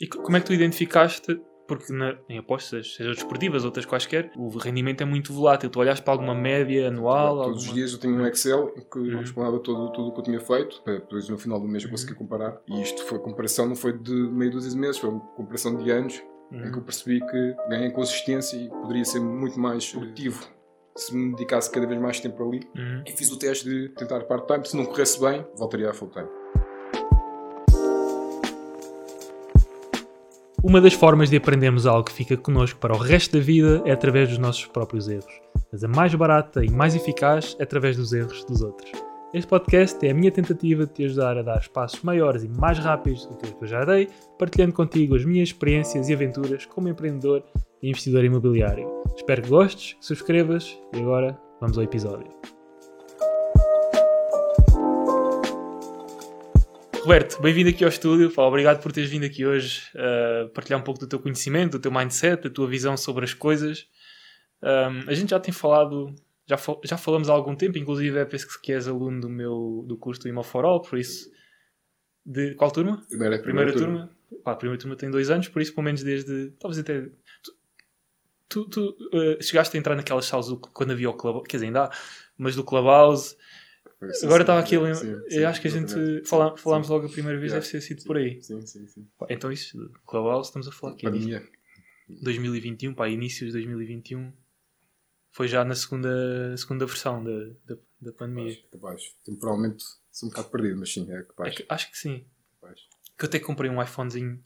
E como é que tu identificaste porque na, em apostas, seja desportivas, outras quaisquer, o rendimento é muito volátil. Tu olhas para alguma média anual. Todos alguma... os dias eu tinha um Excel que uhum. explanava tudo o que eu tinha feito, depois no final do mês eu consegui uhum. comparar. E isto foi comparação, não foi de meio dúzia de meses, foi uma comparação de anos uhum. em que eu percebi que ganhei consistência e poderia ser muito mais produtivo se me dedicasse cada vez mais tempo ali. Uhum. E fiz o teste de tentar part-time. Se não corresse bem, voltaria a full-time. Uma das formas de aprendermos algo que fica connosco para o resto da vida é através dos nossos próprios erros. Mas a mais barata e mais eficaz é através dos erros dos outros. Este podcast é a minha tentativa de te ajudar a dar passos maiores e mais rápidos do que eu já dei, partilhando contigo as minhas experiências e aventuras como empreendedor e investidor imobiliário. Espero que gostes, que subscrevas e agora vamos ao episódio. Roberto, bem-vindo aqui ao estúdio. Pá, obrigado por teres vindo aqui hoje uh, partilhar um pouco do teu conhecimento, do teu mindset, da tua visão sobre as coisas. Um, a gente já tem falado, já, fal já falamos há algum tempo, inclusive é penso que és aluno do meu do curso do Imo for All, por isso. De qual turma? Primeira, primeira, primeira turma. turma. Pá, a primeira turma tem dois anos, por isso, pelo menos desde. Talvez até. Tu, tu, tu uh, chegaste a entrar naquelas salas do, quando havia o Clubhouse, quer dizer, ainda há, mas do Clubhouse Sim, Agora estava aqui a lembrar. Eu acho que a gente falámos logo a primeira vez, deve ter sido por aí. Sim, sim, sim. Então, isso, Clubhouse, estamos a falar aqui. Pandemia. 2021, pá, inícios de 2021. Foi já na segunda, segunda versão da, da, da pandemia. Capaz, Temporalmente sou um bocado perdido, mas sim, é capaz. É que, acho que sim. Capaz. Que eu até comprei um iPhonezinho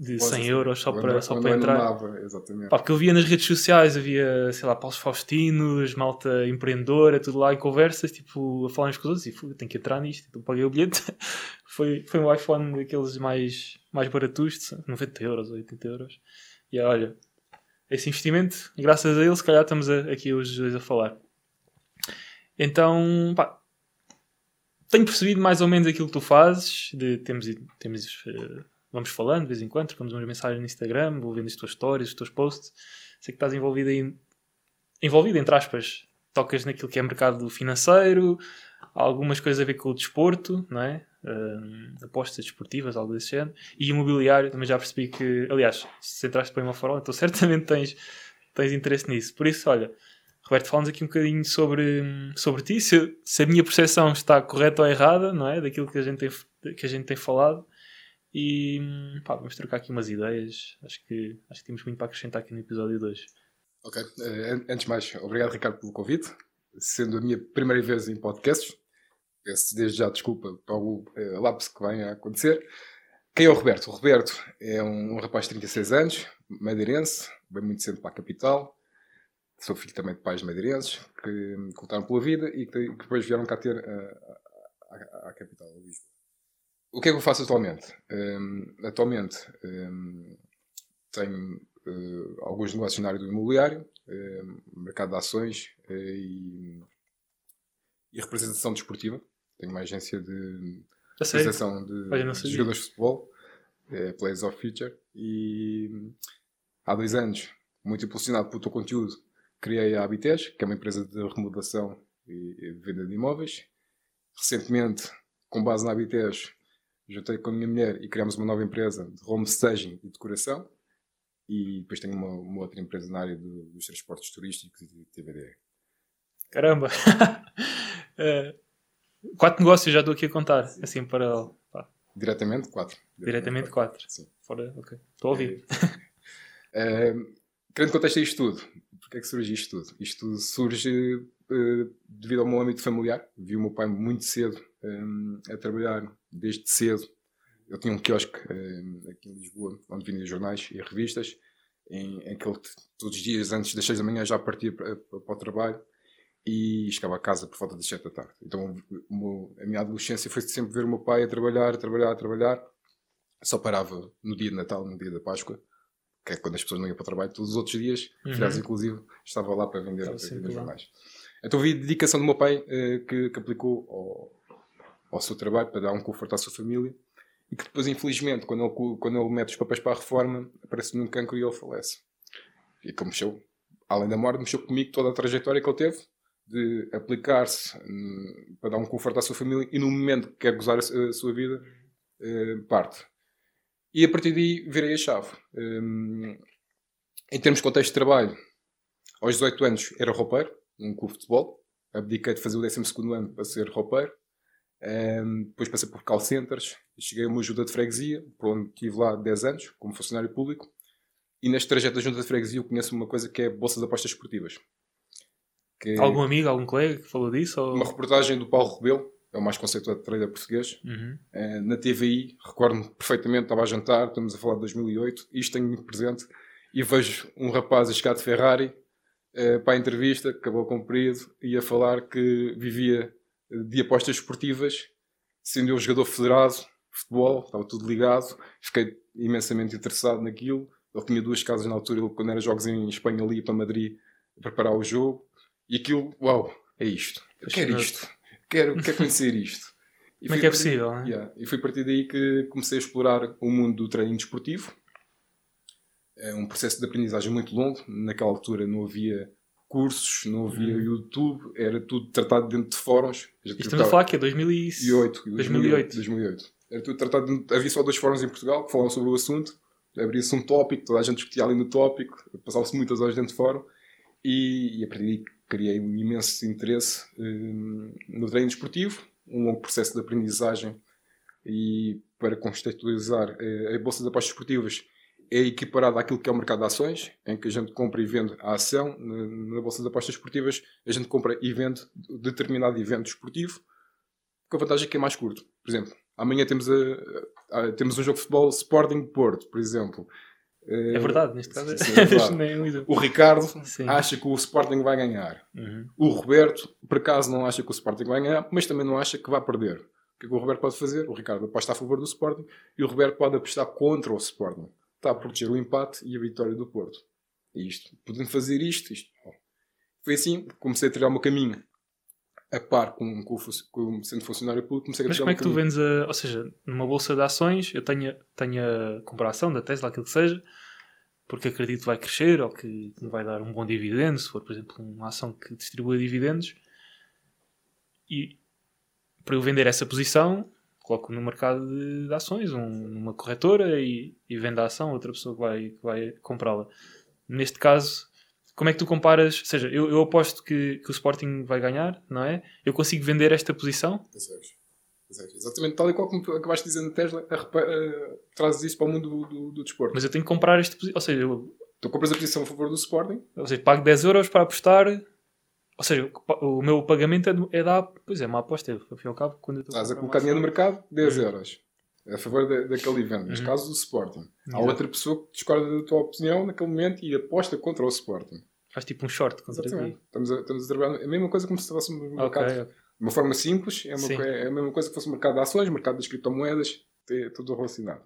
de 100 euros só para, só para entrar. Exatamente. Pá, porque eu via nas redes sociais, havia, sei lá, Paulo Faustinos, malta empreendedora, tudo lá em conversas, tipo, a falar uns com os outros e fui, tenho que entrar nisto. Então paguei o bilhete. foi, foi um iPhone daqueles mais, mais baratos, 90 euros, 80 euros. E olha, esse investimento, graças a ele, se calhar estamos a, aqui os dois a falar. Então, pá, tenho percebido mais ou menos aquilo que tu fazes, de, temos, temos uh, vamos falando de vez em quando, trocamos umas mensagens no Instagram, vou vendo as tuas histórias, os teus posts. Sei que estás envolvido aí, envolvido entre aspas, tocas naquilo que é mercado financeiro, algumas coisas a ver com o desporto, não é? Uh, apostas desportivas, algo desse género, e imobiliário, também já percebi que, aliás, se entraste para uma fora, então certamente tens, tens interesse nisso. Por isso, olha, Roberto, falamos aqui um bocadinho sobre, sobre ti, se, se a minha percepção está correta ou errada, não é? Daquilo que a gente tem, que a gente tem falado. E pá, vamos trocar aqui umas ideias. Acho que, acho que temos muito para acrescentar aqui no episódio 2. Ok. Uh, antes de mais, obrigado Ricardo pelo convite. Sendo a minha primeira vez em podcasts, peço desde já desculpa para o uh, lapso que vai a acontecer. Quem é o Roberto? O Roberto é um, um rapaz de 36 anos, madeirense, vem muito cedo para a capital. Sou filho também de pais madeirenses que, que lutaram pela vida e que, que depois vieram cá ter à capital, Lisboa. O que é que eu faço atualmente? Um, atualmente um, tenho uh, alguns negócios na área do imobiliário, um, mercado de ações uh, e, e, representação desportiva. Tenho uma agência de representação de, de jogadores de futebol, uh, Players of Future, e há dois anos, muito impulsionado pelo teu conteúdo, criei a Habites, que é uma empresa de remodelação e venda de imóveis. Recentemente, com base na Habites, juntei com a minha mulher e criámos uma nova empresa de home staging e decoração. E depois tenho uma, uma outra empresa na área do, dos transportes turísticos e de TVD. Caramba! uh, quatro negócios já estou aqui a contar, Sim. assim para. Pá. Diretamente quatro. Diretamente, quatro. quatro. Sim. Fora, ok. Estou a ouvir. Uh, querendo contexto isto tudo, porque é que surge isto tudo? Isto tudo surge devido ao meu âmbito familiar. Vi o meu pai muito cedo um, a trabalhar desde cedo. Eu tinha um quiosque um, aqui em Lisboa, onde vinha jornais e revistas, em, em que ele, todos os dias antes das 6 da manhã já partia para, para o trabalho e chegava a casa por volta das 7 da tarde. Então meu, a minha adolescência foi sempre ver o meu pai a trabalhar, a trabalhar, a trabalhar. Só parava no dia de Natal, no dia da Páscoa, que é quando as pessoas não iam para o trabalho. Todos os outros dias, uhum. feriados inclusive, estava lá para vender, para vender jornais. Então vi a dedicação do meu pai uh, que, que aplicou ao, ao seu trabalho, para dar um conforto à sua família, e que depois, infelizmente, quando ele, quando ele mete os papéis para a reforma, aparece-lhe um cancro e ele falece. E que mexeu, além da morte, mexeu comigo toda a trajetória que ele teve, de aplicar-se hum, para dar um conforto à sua família, e no momento que quer gozar a, sua vida, uh, parte. E a partir daí virei a chave. Um, em termos de contexto de trabalho, aos 18 anos era roupeiro, num clube de futebol. Abdiquei de fazer o 12 ano para ser roupeiro. Um, depois passei por call centers. Cheguei a uma ajuda de freguesia, por onde estive lá 10 anos, como funcionário público. E neste trajeto da junta de freguesia eu conheço uma coisa que é bolsa de apostas esportivas. Que algum amigo, algum colega que falou disso? Ou... Uma reportagem do Paulo Rebelo, é o mais conceituado trader português. Uhum. Uh, na TVI, recordo-me perfeitamente, estava a jantar, estamos a falar de 2008, isto tenho muito presente, e vejo um rapaz a chegar de Ferrari uh, para a entrevista, cabelo comprido, e a falar que vivia de apostas esportivas, sendo eu jogador federado de futebol, estava tudo ligado, fiquei imensamente interessado naquilo. Ele tinha duas casas na altura, quando era jogos em Espanha, ali para Madrid, preparar o jogo, e aquilo, uau, é isto, eu quero isto quero, quero conhecer isto. E Como é que é possível? Partir, yeah, e foi a partir daí que comecei a explorar o mundo do treino desportivo. É um processo de aprendizagem muito longo. Naquela altura não havia cursos, não havia uhum. YouTube, era tudo tratado dentro de fóruns. Estamos a falar que é 2008. 2008. 2008. Era tudo tratado dentro, Havia só dois fóruns em Portugal que falavam sobre o assunto. Abria-se um tópico, toda a gente discutia ali no tópico, passava-se muitas horas dentro de fórum. E, e a partir daí criei um imenso interesse um, no treino desportivo, um longo processo de aprendizagem e para contextualizar eh, a Bolsa de Apostas Esportivas é equiparada àquilo que é o mercado de ações, em que a gente compra e vende a ação. Na Bolsa de Apostas Esportivas a gente compra e vende determinado evento esportivo, com a vantagem que é mais curto. Por exemplo, amanhã temos, a, a, temos um jogo de futebol Sporting Porto, por exemplo. É verdade, neste caso. Sim, é verdade. o Ricardo sim. acha que o Sporting vai ganhar. Uhum. O Roberto, por acaso, não acha que o Sporting vai ganhar, mas também não acha que vai perder. O que é que o Roberto pode fazer? O Ricardo aposta a favor do Sporting e o Roberto pode apostar contra o Sporting. Está a proteger o empate e a vitória do Porto. E isto, podendo fazer isto, isto. Foi assim que comecei a trilhar o meu caminho a par com, com, com sendo funcionário público, comecei a Mas como é que tu vendes a. Ou seja, numa bolsa de ações, eu tenho, tenho a comparação da Tesla, aquilo que seja, porque acredito que vai crescer ou que vai dar um bom dividendo, se for, por exemplo, uma ação que distribua dividendos. E para eu vender essa posição, coloco no mercado de, de ações, um, numa corretora e, e vendo a ação, outra pessoa que vai, que vai comprá-la. Neste caso, como é que tu comparas? Ou seja, eu, eu aposto que, que, o Sporting vai ganhar, não é? Eu consigo vender esta posição? Exatamente, tal e qual como acabaste na Tesla, a, a, trazes isso para o mundo do, do, do, desporto. Mas eu tenho que comprar esta posição. Ou seja, eu, tu compras a posição a favor do Sporting. Ou seja, pago 10 euros para apostar. Ou seja, o meu pagamento é, é da. Pois é, uma aposta. E ao cabo, quando eu Estás a colocar dinheiro no mercado, 10 uhum. euros. A favor daquele evento, neste uhum. caso do Sporting. Há outra pessoa que discorda da tua opinião naquele momento e aposta contra o Sporting. Faz tipo um short contra ti. Estamos a, estamos a trabalhar a mesma coisa como se estivéssemos no mercado. Okay, okay. De uma forma simples, é, uma, é a mesma coisa que fosse o mercado de ações, mercado das criptomoedas, é tudo relacionado.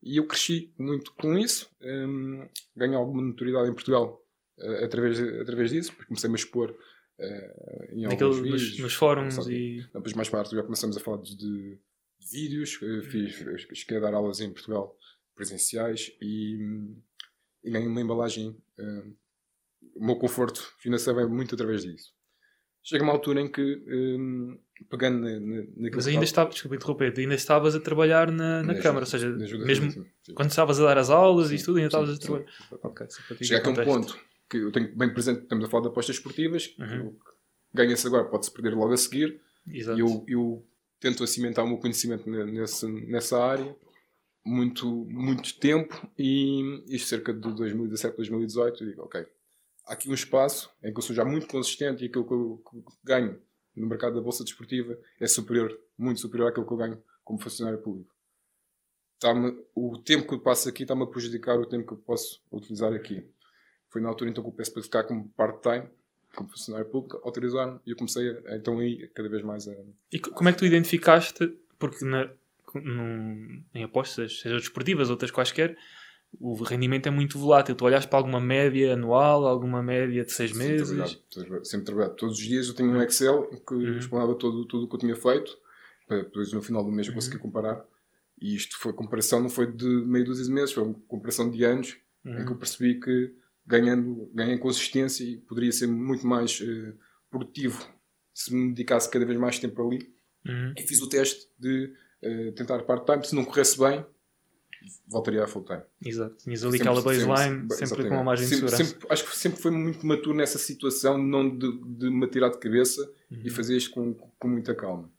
E eu cresci muito com isso, um, ganhei alguma notoriedade em Portugal uh, através, através disso, porque comecei-me a expor uh, em Naquele, alguns vídeos. Nos, nos fóruns e... Depois mais para já começamos a falar de, de vídeos, uh, fiz, cheguei a dar aulas em Portugal presenciais e, e ganhei uma embalagem hum, o meu conforto financeiro é muito através disso. Chega uma altura em que, um, pegando na, na, naquilo Mas ainda estava, desculpa interromper, ainda estavas a trabalhar na, na, na Câmara, ou seja, mesmo sim, sim. quando estavas a dar as aulas sim, e tudo, ainda estavas a trabalhar. Chega aqui um ponto que eu tenho bem presente, estamos a falar de apostas esportivas, uhum. ganha-se agora, pode-se perder logo a seguir, Exato. e eu, eu tento cimentar o meu conhecimento nessa, nessa área muito, muito tempo e isto cerca de 2017, 2018 digo, ok, há aqui um espaço em que eu sou já muito consistente e aquilo que eu, que eu ganho no mercado da bolsa desportiva é superior, muito superior àquilo que eu ganho como funcionário público. o tempo que eu passo aqui está-me a prejudicar o tempo que eu posso utilizar aqui. Foi na altura então que peço para ficar como part-time, como funcionário público, autorizaram e eu comecei a, então aí cada vez mais a. E como é que tu identificaste? Porque na, num, em apostas, seja desportivas, outras quaisquer, o rendimento é muito volátil. Tu olhas para alguma média anual, alguma média de seis sempre meses? Trabalhado, sempre trabalhado. Todos os dias eu tenho um Excel que uhum. explanava todo, tudo o que eu tinha feito. Depois no final do mês eu uhum. consegui comparar. E isto foi comparação, não foi de meio dúzia de meses, foi uma comparação de anos uhum. em que eu percebi que ganhando, ganhando consistência e poderia ser muito mais uh, produtivo se me dedicasse cada vez mais tempo ali. Uhum. E fiz o teste de uh, tentar part-time. Se não corresse bem, voltaria a full time. Exato. Tinhas ali aquela baseline sempre, sempre com uma margem sempre, de segurança. Sempre, acho que sempre foi muito maturo nessa situação, não de, de me atirar de cabeça uhum. e fazer isto com, com muita calma.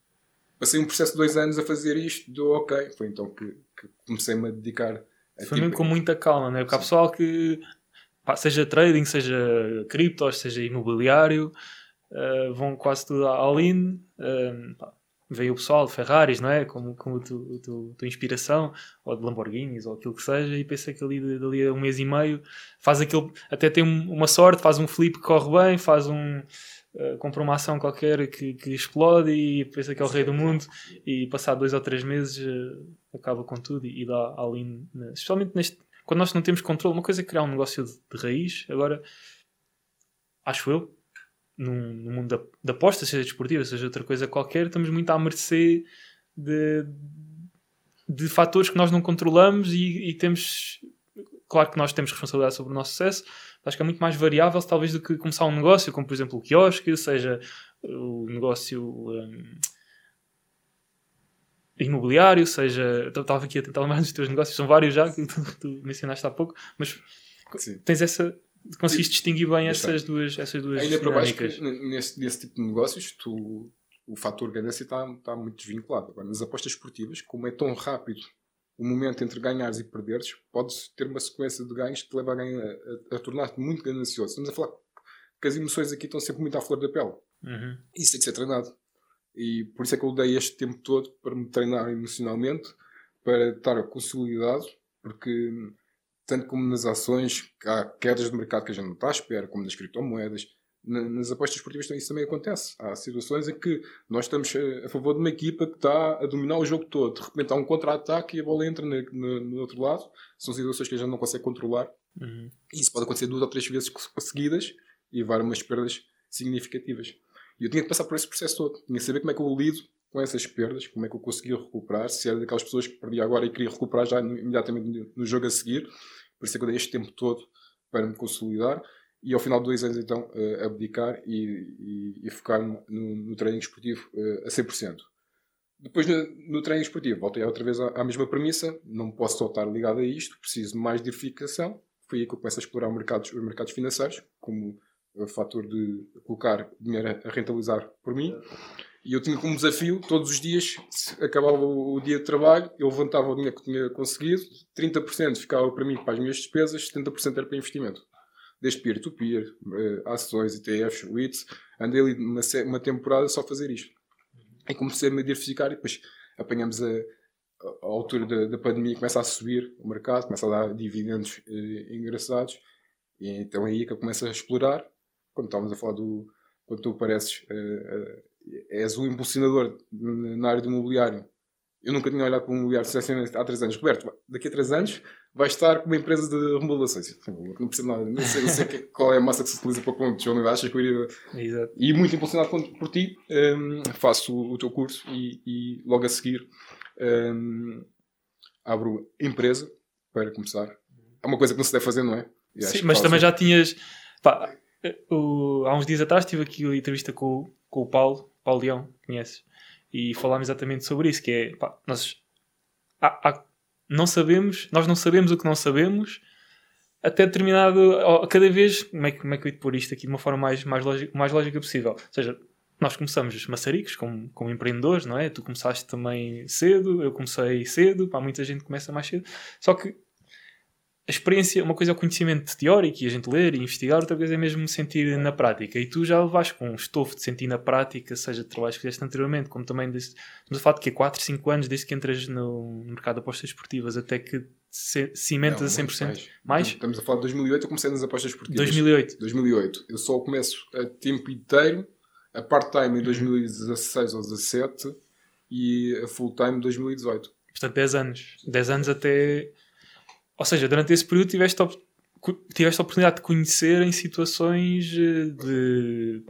Passei um processo de dois anos a fazer isto, deu ok. Foi então que, que comecei-me a dedicar. A foi tipo... mesmo com muita calma, né? Porque há pessoal que, pá, seja trading, seja criptos, seja imobiliário, uh, vão quase tudo all-in. Uh, veio o pessoal de Ferraris, não é? Como, como a tua, tua inspiração, ou de Lamborghinis, ou aquilo que seja, e pensa que ali, dali a um mês e meio faz aquilo, até tem uma sorte, faz um flip que corre bem, faz um. Uh, compra uma ação qualquer que, que, explode e pensa que é o rei do mundo e passado dois ou três meses uh, acaba com tudo e, e dá ali, especialmente neste, quando nós não temos controle, uma coisa é criar um negócio de, de raiz, agora acho eu, no, mundo da, da aposta, seja desportiva, seja outra coisa qualquer, estamos muito à mercê de, de fatores que nós não controlamos e, e, temos. Claro que nós temos responsabilidade sobre o nosso sucesso, acho que é muito mais variável, talvez, do que começar um negócio, como por exemplo o quiosque, seja o negócio um, imobiliário, seja. Estava aqui a tentar lembrar dos teus negócios, são vários já, que tu, tu mencionaste há pouco, mas Sim. tens essa conseguiste distinguir bem essas duas, essas duas Ainda para baixo, nesse, nesse tipo de negócios, tu, o fator ganância está, está muito desvinculado. Agora, nas apostas esportivas, como é tão rápido o momento entre ganhares e perderes, podes ter uma sequência de ganhos que te leva a, a, a, a tornar-te muito ganancioso. Estamos a falar que as emoções aqui estão sempre muito à flor da pele. Uhum. Isso tem que ser treinado. E por isso é que eu dei este tempo todo para me treinar emocionalmente, para estar consolidado, porque tanto como nas ações, há quedas de mercado que a gente não está à espera, como nas criptomoedas. Nas apostas esportivas isso também acontece. Há situações em que nós estamos a favor de uma equipa que está a dominar o jogo todo. De repente há um contra-ataque e a bola entra no, no, no, outro lado. São situações que a gente não consegue controlar. Uhum. E isso pode acontecer duas ou três vezes seguidas e levar umas perdas significativas. E eu tinha que passar por esse processo todo. Tinha que saber como é que eu lido com essas perdas, como é que eu conseguia recuperar, se era daquelas pessoas que perdia agora e queria recuperar já imediatamente no jogo a seguir. Por isso é que eu dei este tempo todo para me consolidar e ao final de dois anos então uh, abdicar e, e, e focar no, no, treino esportivo uh, a 100%. Depois no, no treino esportivo voltei outra vez à, mesma premissa, não posso só estar ligado a isto, preciso mais de diversificação. Foi aí que eu começo a explorar mercados, os mercados financeiros como uh, fator de colocar dinheiro a rentabilizar por mim. E eu tinha como desafio, todos os dias, acabava o dia de trabalho, eu levantava o dinheiro que tinha conseguido, 30% ficava para mim, para as minhas despesas, 70% era para investimento. Desde peer-to-peer, -peer, eh, ações, ETFs, REITs, andei ali uma, uma temporada só a fazer isto. E comecei a me diversificar e depois apanhamos a, a altura da, da, pandemia, começa a subir o mercado, começa a dar dividendos eh, engraçados, e então é aí que eu começo a explorar, quando estávamos a falar do, quando tu apareces eh, és o impulsionador na área do imobiliário. Eu nunca tinha olhado para o imobiliário há 3 anos. Roberto, daqui a 3 anos vais estar com uma empresa de remodelações. Não percebo nada, não sei, não sei qual é a massa que se utiliza para contas. Achas que eu iria. Exato. E muito impulsionado por ti, um, faço o, teu curso e, e logo a seguir um, abro empresa para começar. É uma coisa que não se deve fazer, não é? Sim, mas também já tinhas. Pá, o, há uns dias atrás tive aqui a entrevista com, com o Paulo, Paulo Leão, conheces? E falámos exatamente sobre isso, que é, pá, nós há, há, não sabemos, nós não sabemos o que não sabemos até determinado, cada vez, como é, como é que eu ia pôr isto aqui de uma forma mais, mais, lógica, mais lógica possível? Ou seja, nós começamos maçaricos como, como empreendedores, não é? Tu começaste também cedo, eu comecei cedo, pá, muita gente começa mais cedo. Só que a experiência, uma coisa é o conhecimento teórico e a gente ler e investigar, outra coisa é mesmo sentir na prática. E tu já levaste com um estofo de sentir na prática, seja de trabalhos que fizeste anteriormente, como também desse, estamos a falar de que é 4, 5 anos desde que entras no mercado de apostas esportivas até que cimentas Não, a 100%. Mais. mais. Estamos a falar de 2008, eu comecei nas apostas esportivas. 2008. 2008. Eu só começo a tempo inteiro, a part-time em 2016 ou 2017 e a full-time em 2018. Portanto, 10 anos. 10 anos até ou seja, durante esse período tiveste, tiveste a oportunidade de conhecer em situações eh, de,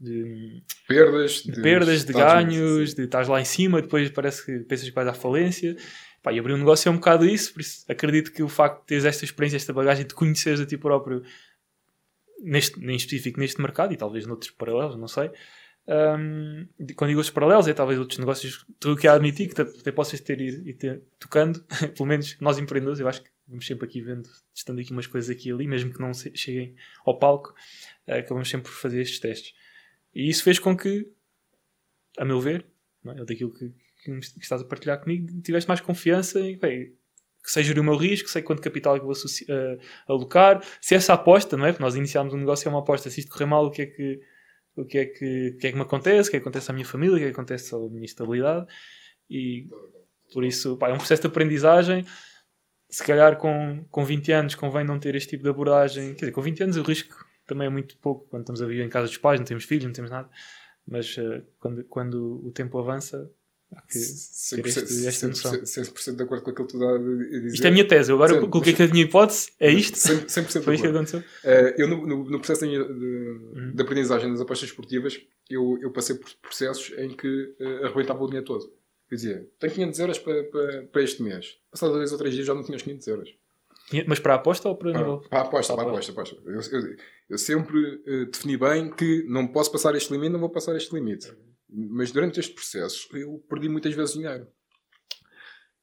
de perdas, de, de perdas, de ganhos, de estás lá em cima, depois parece que pensas que vais à falência. Pá, e abrir um negócio é um bocado isso, por isso acredito que o facto de teres esta experiência, esta bagagem de conheceres a ti próprio, neste, em específico neste mercado e talvez noutros paralelos, não sei, Um, quando digo os paralelos, é talvez outros negócios, tu que há admitir que até possas ter e ter tocando, pelo menos nós empreendedores, eu acho que vamos sempre aqui vendo, estando aqui umas coisas aqui e ali, mesmo que não cheguem ao palco, uh, acabamos sempre por fazer estes testes. E isso fez com que, a meu ver, não é? daquilo que, que, estás a partilhar comigo, tiveste mais confiança em bem, que sei gerir o meu risco, sei quanto capital é que vou uh, alocar, se essa aposta, não é? Porque nós iniciámos um negócio, é uma aposta, se isto correr mal, o que é que o que é que, o que, é que me acontece, o que é que acontece à minha família, o que é que acontece à minha estabilidade. E por isso, pá, é um processo de aprendizagem. Se calhar com, com 20 anos convém não ter este tipo de abordagem. Quer dizer, com 20 anos o risco também é muito pouco quando estamos a viver em casa dos pais, não temos filhos, não temos nada. Mas uh, quando, quando o tempo avança, que 100%, este, esta 100%, 100% de acordo com aquilo que tu dá a dizer. Isto é a minha tese. Eu agora sempre, coloquei que a minha hipótese é isto. 100%, 100% Foi isto que aconteceu. Uh, eu, no, no, no processo de, de, uhum. de, aprendizagem das apostas esportivas, eu, eu passei por processos em que uh, arrebentava o dinheiro todo. Quer dizer, tenho 500 euros para, para, para este mês. Passado dois ou três dias já não tinha os 500 euros. Mas para a aposta ou para, para, para a aposta? Para a aposta, aposta. Eu, eu, eu sempre uh, defini bem que não posso passar este limite, não vou passar este limite. Mas durante este processo eu perdi muitas vezes dinheiro.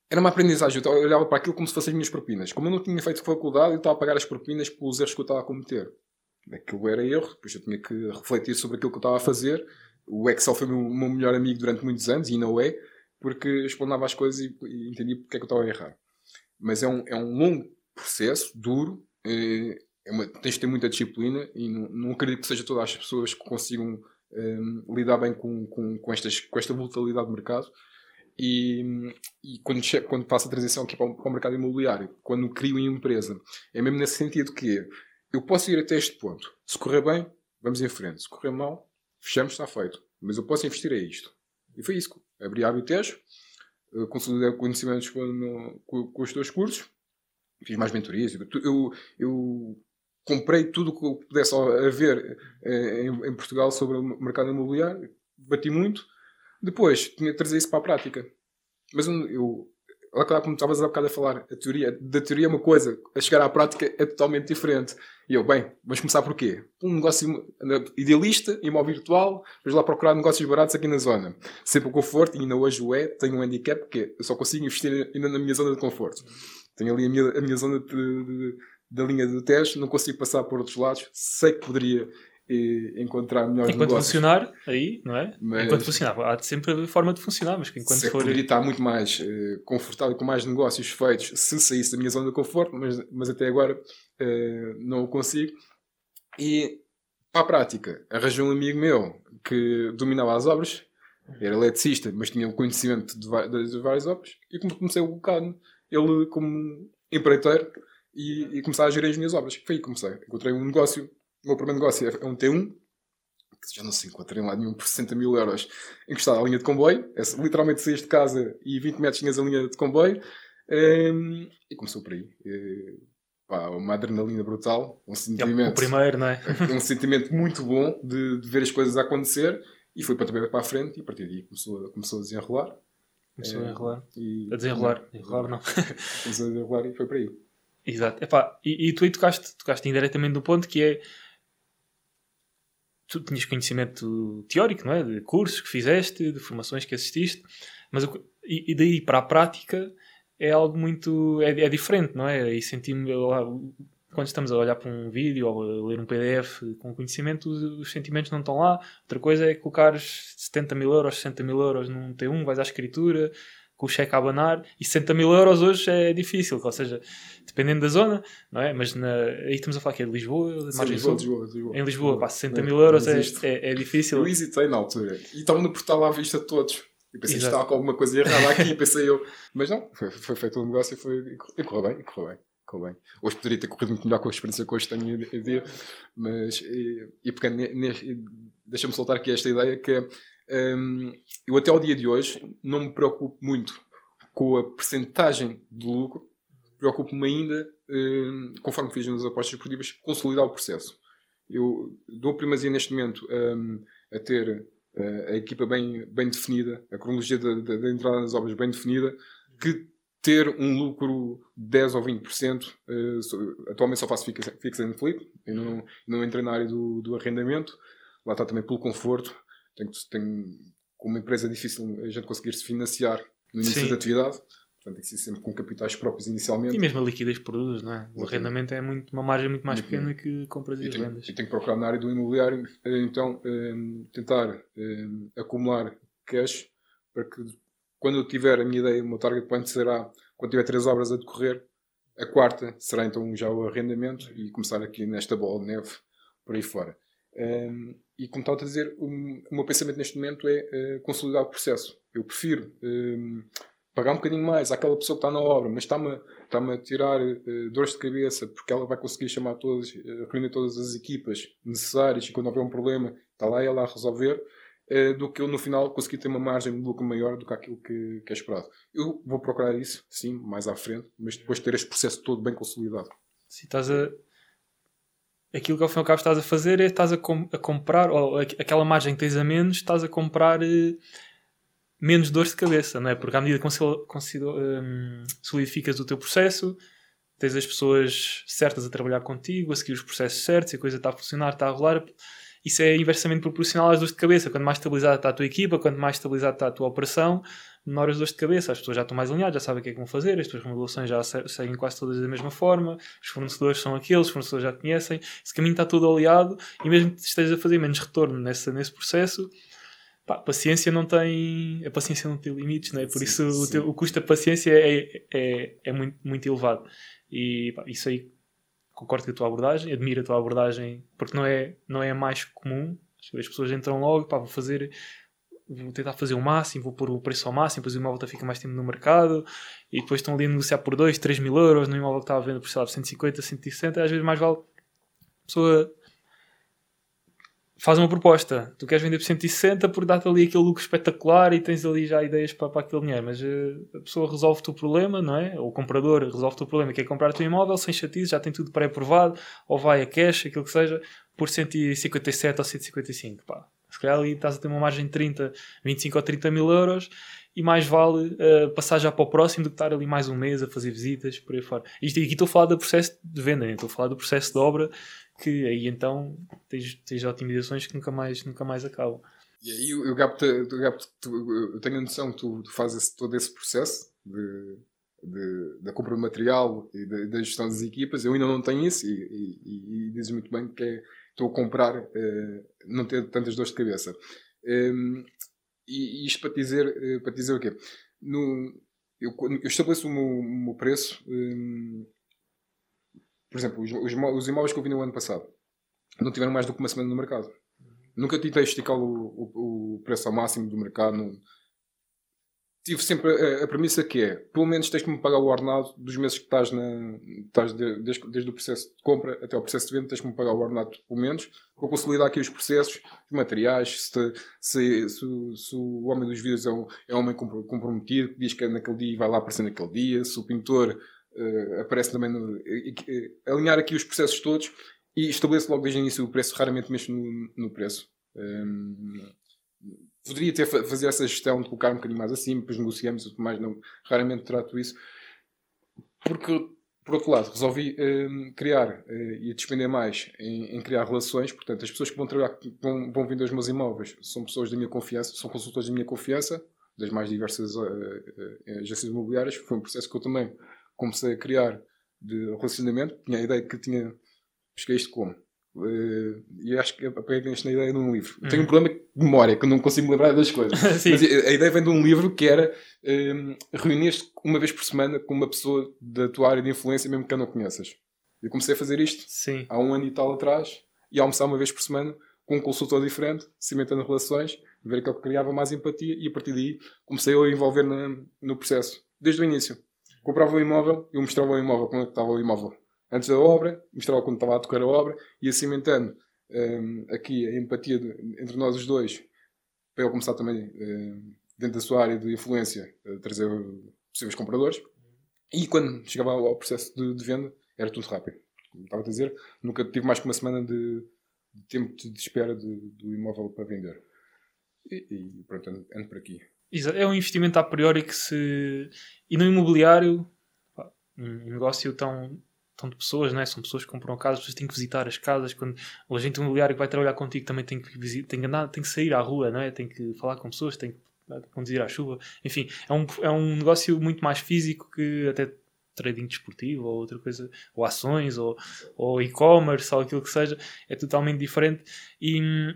Era uma aprendizagem. Eu olhava para aquilo como se fossem as minhas propinas. Como eu não tinha feito faculdade, eu estava a pagar as propinas pelos erros que eu estava a cometer. Aquilo era erro, depois eu tinha que refletir sobre aquilo que eu estava a fazer. O Excel foi o meu melhor amigo durante muitos anos, e não é, porque explanava as coisas e, e entendia porque é que eu estava a errar. Mas é um, é um longo processo, duro, é, é uma, tens de ter muita disciplina e não, não acredito que seja todas as pessoas que consigam um, lidar bem com, com, com, estas, com esta volatilidade do mercado. E, e quando, quando a transição aqui para o, para o, mercado imobiliário, quando crio uma empresa, é mesmo nesse sentido que eu posso ir até este ponto. Se correr bem, vamos em frente. Se correr mal, fechamos, está feito. Mas eu posso investir a isto. E foi isso. Abri a Habitejo, consolidei conhecimentos com, com, com os teus cursos, fiz mais mentorias. Eu, eu comprei tudo o que pudesse haver eh, em, em, Portugal sobre o mercado imobiliário, bati muito. Depois tinha que trazer isso para a prática. Mas eu, lá como estavas há bocado a falar, a teoria, da teoria é uma coisa, a chegar à prática é totalmente diferente. E eu, bem, vamos começar por quê? Um negócio idealista, imóvel virtual, vamos lá procurar negócios baratos aqui na zona. Sempre o conforto, e ainda hoje o é, tenho um handicap, porque eu só consigo investir ainda na minha zona de conforto. Tenho ali a minha, a minha zona de, de da linha do teste, não consigo passar por outros lados, sei que poderia encontrar melhores enquanto negócios. funcionar aí, não é? Mas, enquanto funcionar, há sempre a forma de funcionar, mas enquanto sei for... poderia estar muito mais eh, confortável com mais negócios feitos se saísse da minha zona de conforto, mas, mas até agora eh, não o consigo. E para a prática, arranjei um amigo meu que dominava as obras, era eletricista, mas tinha o conhecimento de, de, de várias obras, e comecei a colocar ele como empreiteiro e, e começar a gerir as minhas obras. Foi aí que comecei. Encontrei um negócio, o meu primeiro negócio é um T1, que já não se encontrei lá nenhum por 60 mil euros encostado à linha de comboio. É, literalmente saíste de casa e 20 metros tinhas a linha de comboio. Um, ehm, e começou por aí. E, pá, uma adrenalina brutal. Um sentimento. É o primeiro, não é? um sentimento muito bom de, de, ver as coisas a acontecer. E foi para também para a frente. E a partir daí começou, começou a desenrolar. Começou a enrolar. E, a desenrolar. Enrolar não. Começou a desenrolar e foi para aí. Exato. Epá, e, e tu aí tocaste, tocaste indiretamente no ponto que é tu tinhas conhecimento teórico, não é? De cursos que fizeste, de formações que assististe, mas e, e daí para a prática é algo muito é, é diferente, não é? E senti-me quando estamos a olhar para um vídeo ou a ler um PDF com conhecimento, os, os sentimentos não estão lá. Outra coisa é colocar 70 mil euros, 60 mil euros num T1, vais à escritura, com o cheque a abanar e 60 mil euros hoje é difícil, ou seja, dependendo da zona, não é? Mas na, aí estamos a falar que é de Lisboa, de Margem Sul. Lisboa, Lisboa, Em Lisboa, pá, 60 é, mil euros é, é, é, difícil. Eu hesitei na altura e estava no portal à vista de todos. E pensei que estava com alguma coisa errada aqui, pensei eu. Mas não, foi, foi feito um negócio e, foi, e correu bem, e correu bem. Correu bem. Hoje poderia ter corrido muito melhor com a experiência que hoje tenho em dia, mas e, e deixa-me soltar aqui esta ideia que é um, eu até ao dia de hoje não me preocupo muito com a percentagem de lucro, preocupo-me ainda, um, conforme fiz nas apostas esportivas, consolidar o processo. Eu dou primazia neste momento um, a ter uh, a equipa bem, bem definida, a cronologia da, da, da, entrada nas obras bem definida, que ter um lucro de 10 ou 20%. Uh, atualmente só faço fix and flip, eu não, não entrei na área do, do arrendamento, lá está também pelo conforto tem, tem, com uma empresa é difícil a gente conseguir se financiar no início Sim. da atividade. Portanto, tem que ser sempre com capitais próprios inicialmente. E mesmo a liquidez que produz, não é? O arrendamento é muito, uma margem muito mais pequena que compras e E vendas. e tenho que procurar na área do imobiliário, eh, então, eh, tentar eh, acumular cash para que quando eu tiver a minha ideia, o meu target point será, quando tiver três obras a decorrer, a quarta será então já o arrendamento e começar aqui nesta bola de neve por aí fora. Um, e como estava a dizer, o, o meu pensamento neste momento é eh, consolidar o processo. Eu prefiro um, pagar um bocadinho mais àquela pessoa que está na obra, mas está-me está-me a tirar eh, dores de cabeça porque ela vai conseguir chamar todas, eh, reunir todas as equipas necessárias e quando houver um problema está lá ela a resolver, do que eu no final conseguir ter uma margem de lucro maior do que aquilo que, que é esperado. Eu vou procurar isso, sim, mais à frente, mas depois de ter este processo todo bem consolidado. Se estás a. Aquilo que ao fim e ao cabo estás a fazer é estás a, com- a comprar, ou aqu- aquela margem que tens a menos, estás a comprar eh, menos dores de cabeça, não é? Porque à medida que consido- hum, solidificas o teu processo, tens as pessoas certas a trabalhar contigo, a seguir os processos certos, e a coisa está a funcionar, está a rolar, isso é inversamente proporcional às dores de cabeça. Quanto mais estabilizada está a tua equipa, quanto mais estabilizada está a tua operação, menor as dores de cabeça. As pessoas já estão mais alinhadas, já sabem o que é que vão fazer, as tuas remodelações já se- seguem quase todas da mesma forma, os fornecedores são aqueles, os fornecedores já te conhecem, esse caminho está todo aliado e mesmo que estejas a fazer menos retorno nesse, nesse processo, pá, a paciência não tem a paciência não tem limites, não é? por Sim, isso o, sim. teu- o custo da paciência é, é, é muito, muito elevado. E pá, isso aí concordo com a tua abordagem, admiro a tua abordagem, porque não é, não é mais comum. As pessoas entram logo, pá, vou fazer, vou tentar fazer o máximo, vou pôr o preço ao máximo, depois o imóvel fica mais tempo no mercado e depois estão ali a negociar por 2, 3 mil euros no imóvel que estava a vender por, sei lá, 150, 160, às vezes mais vale a pessoa faz uma proposta, tu queres vender por 160 por dar-te ali aquele lucro espetacular e tens ali já ideias para, para aquele dinheiro, mas eh, a pessoa resolve-te o problema, não é? Ou o comprador resolve-te o problema, quer comprar o teu imóvel sem chatice, já tem tudo pré-aprovado, ou vai a cash, aquilo que seja, por 157 ou 155, pá. Se calhar ali estás a ter uma margem de 30, 25 ou 30 mil euros e mais vale eh, passar já para o próximo do que estar ali mais um mês a fazer visitas por aí fora. Isto aqui estou a falar do processo de venda, né? estou a falar do processo de obra que aí então tens, tens otimizações que nunca mais, nunca mais acabam. E aí eu, eu, capto, eu, capto, tu- eu tenho a noção que tu, tu fazes todo esse processo de, de- da compra de material e da, da gestão das equipas. Eu ainda não tenho isso e, e- e- dizes muito bem que é, estou a comprar, eh, não ter tantas dores de cabeça. Em, e, e isto para te dizer, eh, para te dizer o quê? No, eu, eu estabeleço o meu, o meu preço, em, por exemplo, os, os, os imóveis que eu vi no ano passado não tiveram mais do que uma semana no mercado. Nunca tentei esticar o, o, o preço ao máximo do mercado. não- Tive sempre a, a premissa que é, pelo menos tens que me pagar o ordenado dos meses que estás, na, estás de- desde, desde o processo de compra até o processo de venda, tens que me pagar o ordenado pelo menos, para consolidar aqui os processos, os materiais, se, te- se, se o- se o homem dos vídeos é um, é um homem compro- comprometido, que diz que é naquele dia e vai lá aparecer naquele dia, se o pintor eh, aparece também no, e- alinhar aqui os processos todos e estabeleço logo desde o início o preço, raramente mexo no, no preço. Hum, poderia ter fa- fazer essa gestão de colocar um bocadinho mais acima, depois negociamos e tudo mais, não, raramente trato isso. Porque, por outro lado, resolvi hum, criar eh, e despender mais em, em criar relações, portanto, as pessoas que vão trabalhar, que vão, vão vender os meus imóveis, são pessoas da minha confiança, são consultores da minha confiança, das mais diversas eh, eh, agências imobiliárias, foi um processo que eu também comecei a criar de relacionamento, tinha a ideia que tinha pesquei isto como? Eh, E acho que apeguei isto na ideia num livro. Uhum. Tenho um problema de memória, que não consigo me lembrar das coisas. Mas a ideia vem de um livro que era um, reunir-te uma vez por semana com uma pessoa da tua área de influência, mesmo que eu não conheças. Eu comecei a fazer isto Sim. há um ano e tal atrás e a almoçar uma vez por semana com um consultor diferente, cimentando relações, ver aquele que criava mais empatia e a partir daí comecei a envolver na- no processo, desde o início. Comprava o imóvel, eu mostrava o imóvel quando estava o imóvel antes da obra, mostrava quando estava a tocar a obra e cimentando hum, aqui a empatia de- entre nós os dois para ele começar também hum, dentro da sua área de influência a trazer possíveis compradores e quando chegava ao processo de, de venda era tudo rápido. Como estava a dizer, nunca tive mais que uma semana de, de tempo de, espera do imóvel para vender. E, e pronto, ando, ando por aqui. É um investimento a priori que se. E no imobiliário, pá, um negócio tão, montão de pessoas, não é? São pessoas que compram casas, pessoas têm que visitar as casas. Quando o agente imobiliário que vai trabalhar contigo também tem que, visitar, tem que andar, tem que sair à rua, não é? Tem que falar com pessoas, tem que conduzir à chuva. Enfim, é um, é um negócio muito mais físico que até trading desportivo ou outra coisa, ou ações, ou, ou e-commerce, ou aquilo que seja, é totalmente diferente. E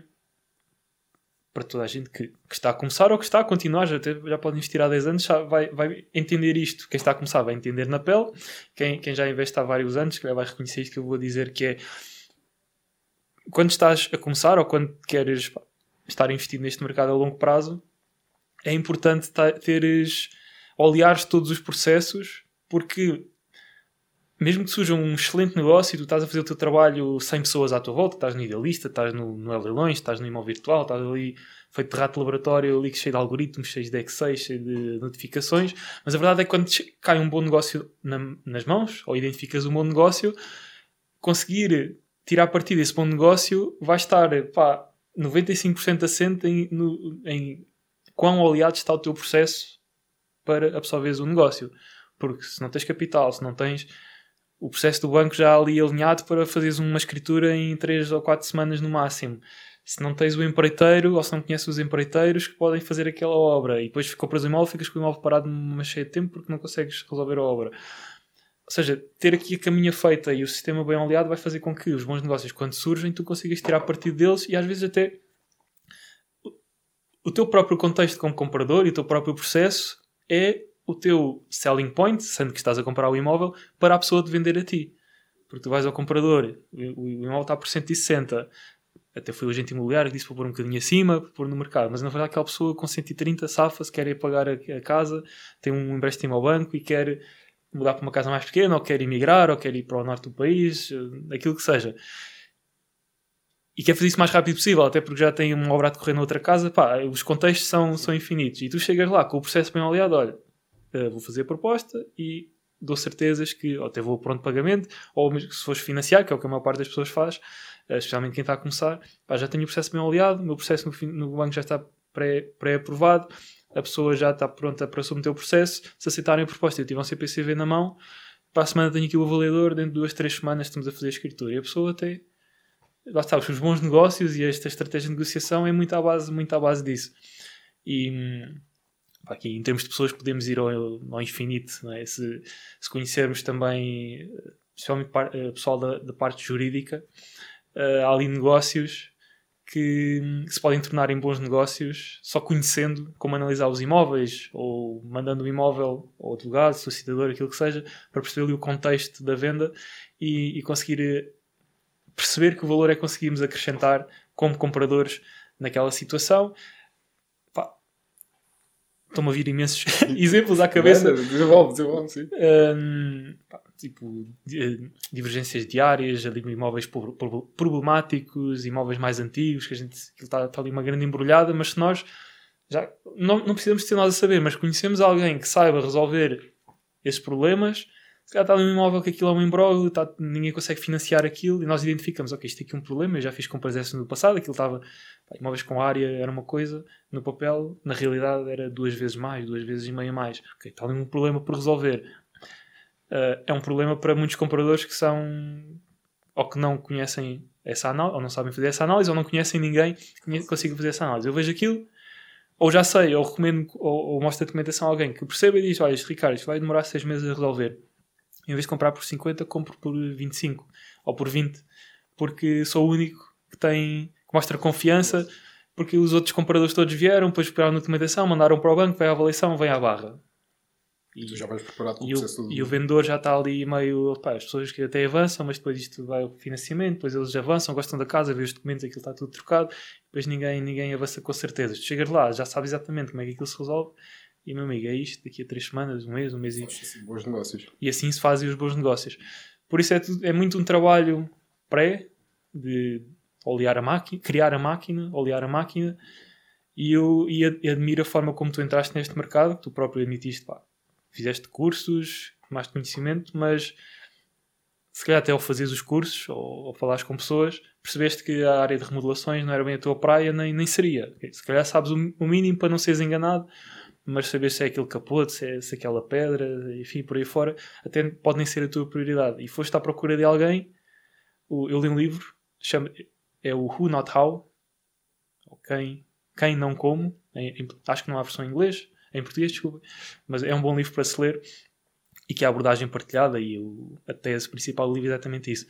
para toda a gente que, que, está a começar ou que está a continuar, já, já pode investir há 10 anos, já vai, vai entender isto. Quem está a começar vai entender na pele, quem, quem já investe há vários anos, que vai reconhecer isto que eu vou dizer, que é quando estás a começar ou quando queres estar investido neste mercado a longo prazo, é importante teres, olhares todos os processos, porque mesmo que surja um excelente negócio e tu estás a fazer o teu trabalho sem pessoas à tua volta, estás no idealista, estás no, no leilões, estás no imóvel virtual, estás ali feito de rato de laboratório, ali cheio de algoritmos, cheio de Excel, cheio de notificações, mas a verdade é que quando cai um bom negócio na, nas mãos, ou identificas um bom negócio, conseguir tirar partido desse bom negócio vai estar pá, 95% assente em, no, em quão oleado está o teu processo para absorveres o negócio. Porque se não tens capital, se não tens o processo do banco já ali alinhado para fazeres uma escritura em 3 ou 4 semanas no máximo. Se não tens o empreiteiro ou se não conheces os empreiteiros que podem fazer aquela obra e depois compras o imóvel, ficas com o imóvel parado numa cheia de tempo porque não consegues resolver a obra. Ou seja, ter aqui a caminha feita e o sistema bem oleado vai fazer com que os bons negócios, quando surgem, tu consigas tirar partido deles e às vezes até o teu próprio contexto como comprador e o teu próprio processo é o teu selling point, sendo que estás a comprar o imóvel, para a pessoa te vender a ti. Porque tu vais ao comprador, o, imóvel está por 160, até foi o agente imobiliário que disse para pôr um bocadinho acima, para pôr no mercado, mas na verdade aquela pessoa com 130 safa-se, quer ir pagar a, casa, tem um empréstimo ao banco e quer mudar para uma casa mais pequena, ou quer emigrar, ou quer ir para o norte do país, aquilo que seja. E quer fazer isso o mais rápido possível, até porque já tem uma obra a decorrer noutra casa, pá, os contextos são, são infinitos. E tu chegas lá com o processo bem oleado, olha, uh, vou fazer a proposta e dou certezas que ou até vou pronto pagamento, ou se fores financiar, que é o que a maior parte das pessoas faz, uh, especialmente quem está a começar, pá, já tenho o processo bem oleado, o meu processo no, no banco já está pré-aprovado, pré a pessoa já está pronta para submeter o processo, se aceitarem a proposta e eu tiver um CPCV na mão, para a semana tenho aqui o avaliador, dentro de duas, três semanas estamos a fazer a escritura. E a pessoa até. Lá está, os bons negócios e esta estratégia de negociação é muito à base, muito à base disso. E hum, aqui em termos de pessoas podemos ir ao, ao infinito, é? se, se, conhecermos também, especialmente uh, pessoal da, da, parte jurídica, uh, há ali negócios que, que, se podem tornar em bons negócios só conhecendo como analisar os imóveis ou mandando o imóvel ao advogado, solicitador, aquilo que seja, para perceber ali o contexto da venda e, e conseguir eh, perceber que o valor é que conseguimos acrescentar como compradores naquela situação Estão-me a vir imensos exemplos à cabeça. Desenvolve, desenvolve, sim. Um, tipo, divergências diárias, ali imóveis problemáticos, imóveis mais antigos, que a gente está, está ali uma grande embrulhada, mas se nós já não, não precisamos ter nada a saber, mas conhecemos alguém que saiba resolver esses problemas, calhar está ali um imóvel que aquilo é um imbróglio, está, ninguém consegue financiar aquilo e nós identificamos, ok, isto aqui é um problema, eu já fiz compras dessas no passado, aquilo estava, pá, imóveis com área era uma coisa, no papel, na realidade era duas vezes mais, duas vezes e meia mais. Ok, está ali um problema por resolver. Uh, é um problema para muitos compradores que são, ou que não conhecem essa análise, ou não sabem fazer essa análise, ou não conhecem ninguém que consiga fazer essa análise. Eu vejo aquilo, ou já sei, ou recomendo, ou, ou mostro a documentação a alguém que perceba e diz, olha, Ricardo, isto vai demorar seis meses a resolver em vez de comprar por 50, compro por 25 ou por 20, porque sou o único que tem que mostra confiança, porque os outros compradores todos vieram, depois esperaram na documentação, mandaram para o banco, vai à avaliação, vem à barra. E, tu já vais preparado o processo o, E o vendedor já está ali meio. Pá, as pessoas que até avançam, mas depois isto vai ao financiamento, depois eles avançam, gostam da casa, vê os documentos, aquilo está tudo trocado, depois ninguém, ninguém avança com certeza. Tu chegas lá, já sabes exatamente como é que aquilo se resolve e meu amigo, é isto, daqui a três semanas, um mês, um mês e. Assim, bons negócios. E assim se fazem os bons negócios. Por isso é, tudo, é muito um trabalho pré de olhar a máquina, criar a máquina, olhar a máquina. E eu e admiro a forma como tu entraste neste mercado, tu próprio admitiste, pá, fizeste cursos, mais conhecimento, mas se calhar até ao fazeres os cursos ou, ou falares com pessoas, percebeste que a área de remodelações não era bem a tua praia, nem, nem seria. Se calhar sabes o, o mínimo para não seres enganado mas saber se é aquele capote, se é, se é aquela pedra, enfim, por aí fora, até pode nem ser a tua prioridade. E foste à procura de alguém, eu li um livro, chama, é o Who Not How, quem, quem não como, em, em, acho que não há versão em inglês, em português, desculpa, mas é um bom livro para se ler e que a abordagem partilhada e o, a tese principal do livro é exatamente isso.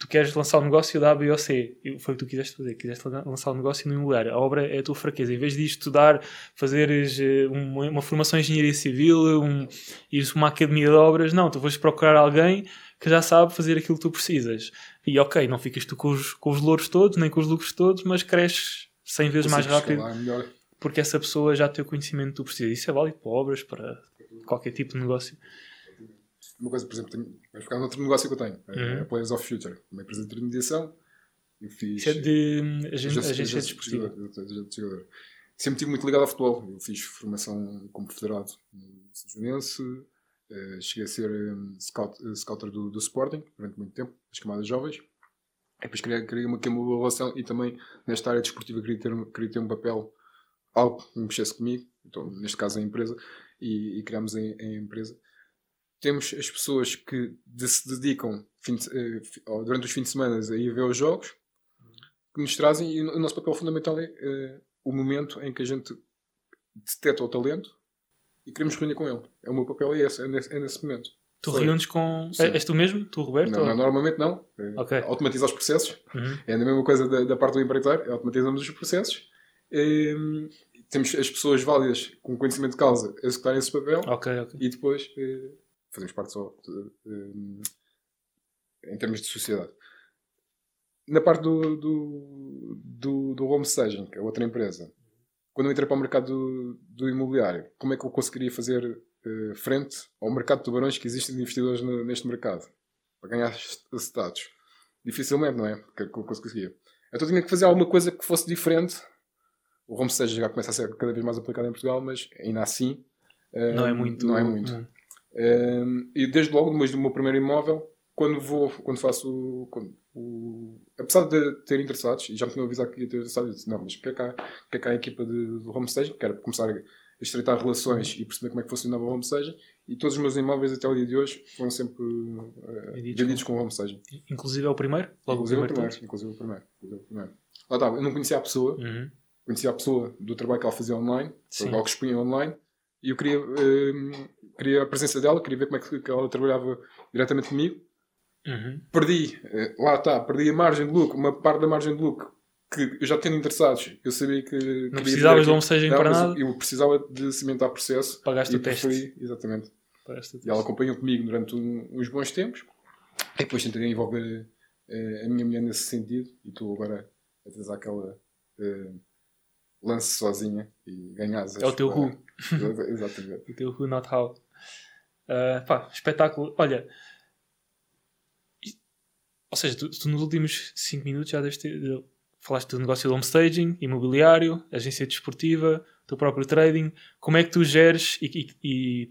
Tu, queres lançar o um negócio da A, B ou C. Foi o que tu quiseste fazer. Quiseste lançar o um negócio no lugar. A obra é a tua fraqueza. Em vez de estudar, fazeres eh, uma, uma formação em engenharia civil, um, ires uma academia de obras, não. Tu vais procurar alguém que já sabe fazer aquilo que tu precisas. E ok, não ficas tu com os, com os louros todos, nem com os lucros todos, mas cresces 100 vezes mais rápido. Porque essa pessoa já tem o conhecimento que tu precisas. Isso é válido para obras, para qualquer tipo de negócio. Uma coisa, por exemplo, tenho, vai ficar outro negócio que eu tenho, é uhum. a Players of Future, uma empresa de intermediação. Eu fiz. Isso é de agência, desportiva. Sempre estive muito ligado ao futebol. Eu fiz formação como federado no Sejunense, uh, cheguei a ser um, scout, uh, scouter do, do Sporting durante muito tempo, as camadas jovens. E depois queria, queria uma, uma relação e também nesta área desportiva queria ter, queria ter um papel, algo que me mexesse comigo, então, neste caso a empresa, e, e criamos a, a, empresa. Temos as pessoas que de, se dedicam de, uh, durante os fins de semana a ir ver os jogos, que nos trazem, e o nosso papel fundamental é uh, o momento em que a gente detecta o talento e queremos reunir com ele. É o meu papel é esse, é nesse, é nesse momento. Tu reúnes com. Sim. És tu mesmo? Tu, Roberto? Não, não normalmente não. É, okay. Automatiza os processos. Uhum. É a mesma coisa da, da parte do empreiteiro. Automatizamos os processos. E, temos as pessoas válidas com conhecimento de causa a executarem esse papel okay, okay. e depois eh, fazemos parte só de, eh, em termos de sociedade. Na parte do, do, do, do home staging, que é outra empresa, quando eu entrei para o mercado do, do imobiliário, como é que eu conseguiria fazer eh, frente ao mercado de tubarões que existe de investidores no, neste mercado? Para ganhar status. Dificilmente, não é? Que, que eu conseguia. Então tinha que fazer alguma coisa que fosse diferente o homestage já começa a ser cada vez mais aplicado em Portugal, mas ainda assim não é muito. Não é muito. Não. Um, e desde logo, depois do meu primeiro imóvel, quando vou, quando faço quando, o, apesar de ter interessados, e já me tinham avisado que ia ter interessado, eu disse, não, mas quer cá, quer cá a equipa de, do homestaging, quero começar a estreitar relações e perceber como é que funcionava o homestaging, e todos os meus imóveis até o dia de hoje foram sempre uh, vendidos com, com homestaging. Inclusive é o primeiro? Logo inclusive o primeiro, inclusive o primeiro. Inclusive o primeiro. Lá está, eu não conhecia a pessoa, uhum conhecia a pessoa do trabalho que ela fazia online, algo que expunha online, e eu queria, uh, queria a presença dela, queria ver como é que, ela trabalhava diretamente comigo. Uhum. Perdi, uh, lá está, perdi a margem de lucro, uma parte da margem de lucro que eu já tendo interessados, eu sabia que. Não precisavas de um staging para nada? Eu precisava de cimentar o processo. Pagaste o teste. Exatamente. E ela acompanhou comigo durante um, uns bons tempos. E depois tentei envolver uh, a minha mulher nesse sentido. E estou agora a trazer aquela. Uh, lance sozinha e ganhas. É o teu Who. Exatamente. o teu Who, not how. Uh, pá, espetáculo. Olha, ou seja, tu, tu, nos últimos 5 minutos já deste, falaste do negócio de homestaging, imobiliário, agência desportiva, teu próprio trading. Como é que tu geres e, e, e,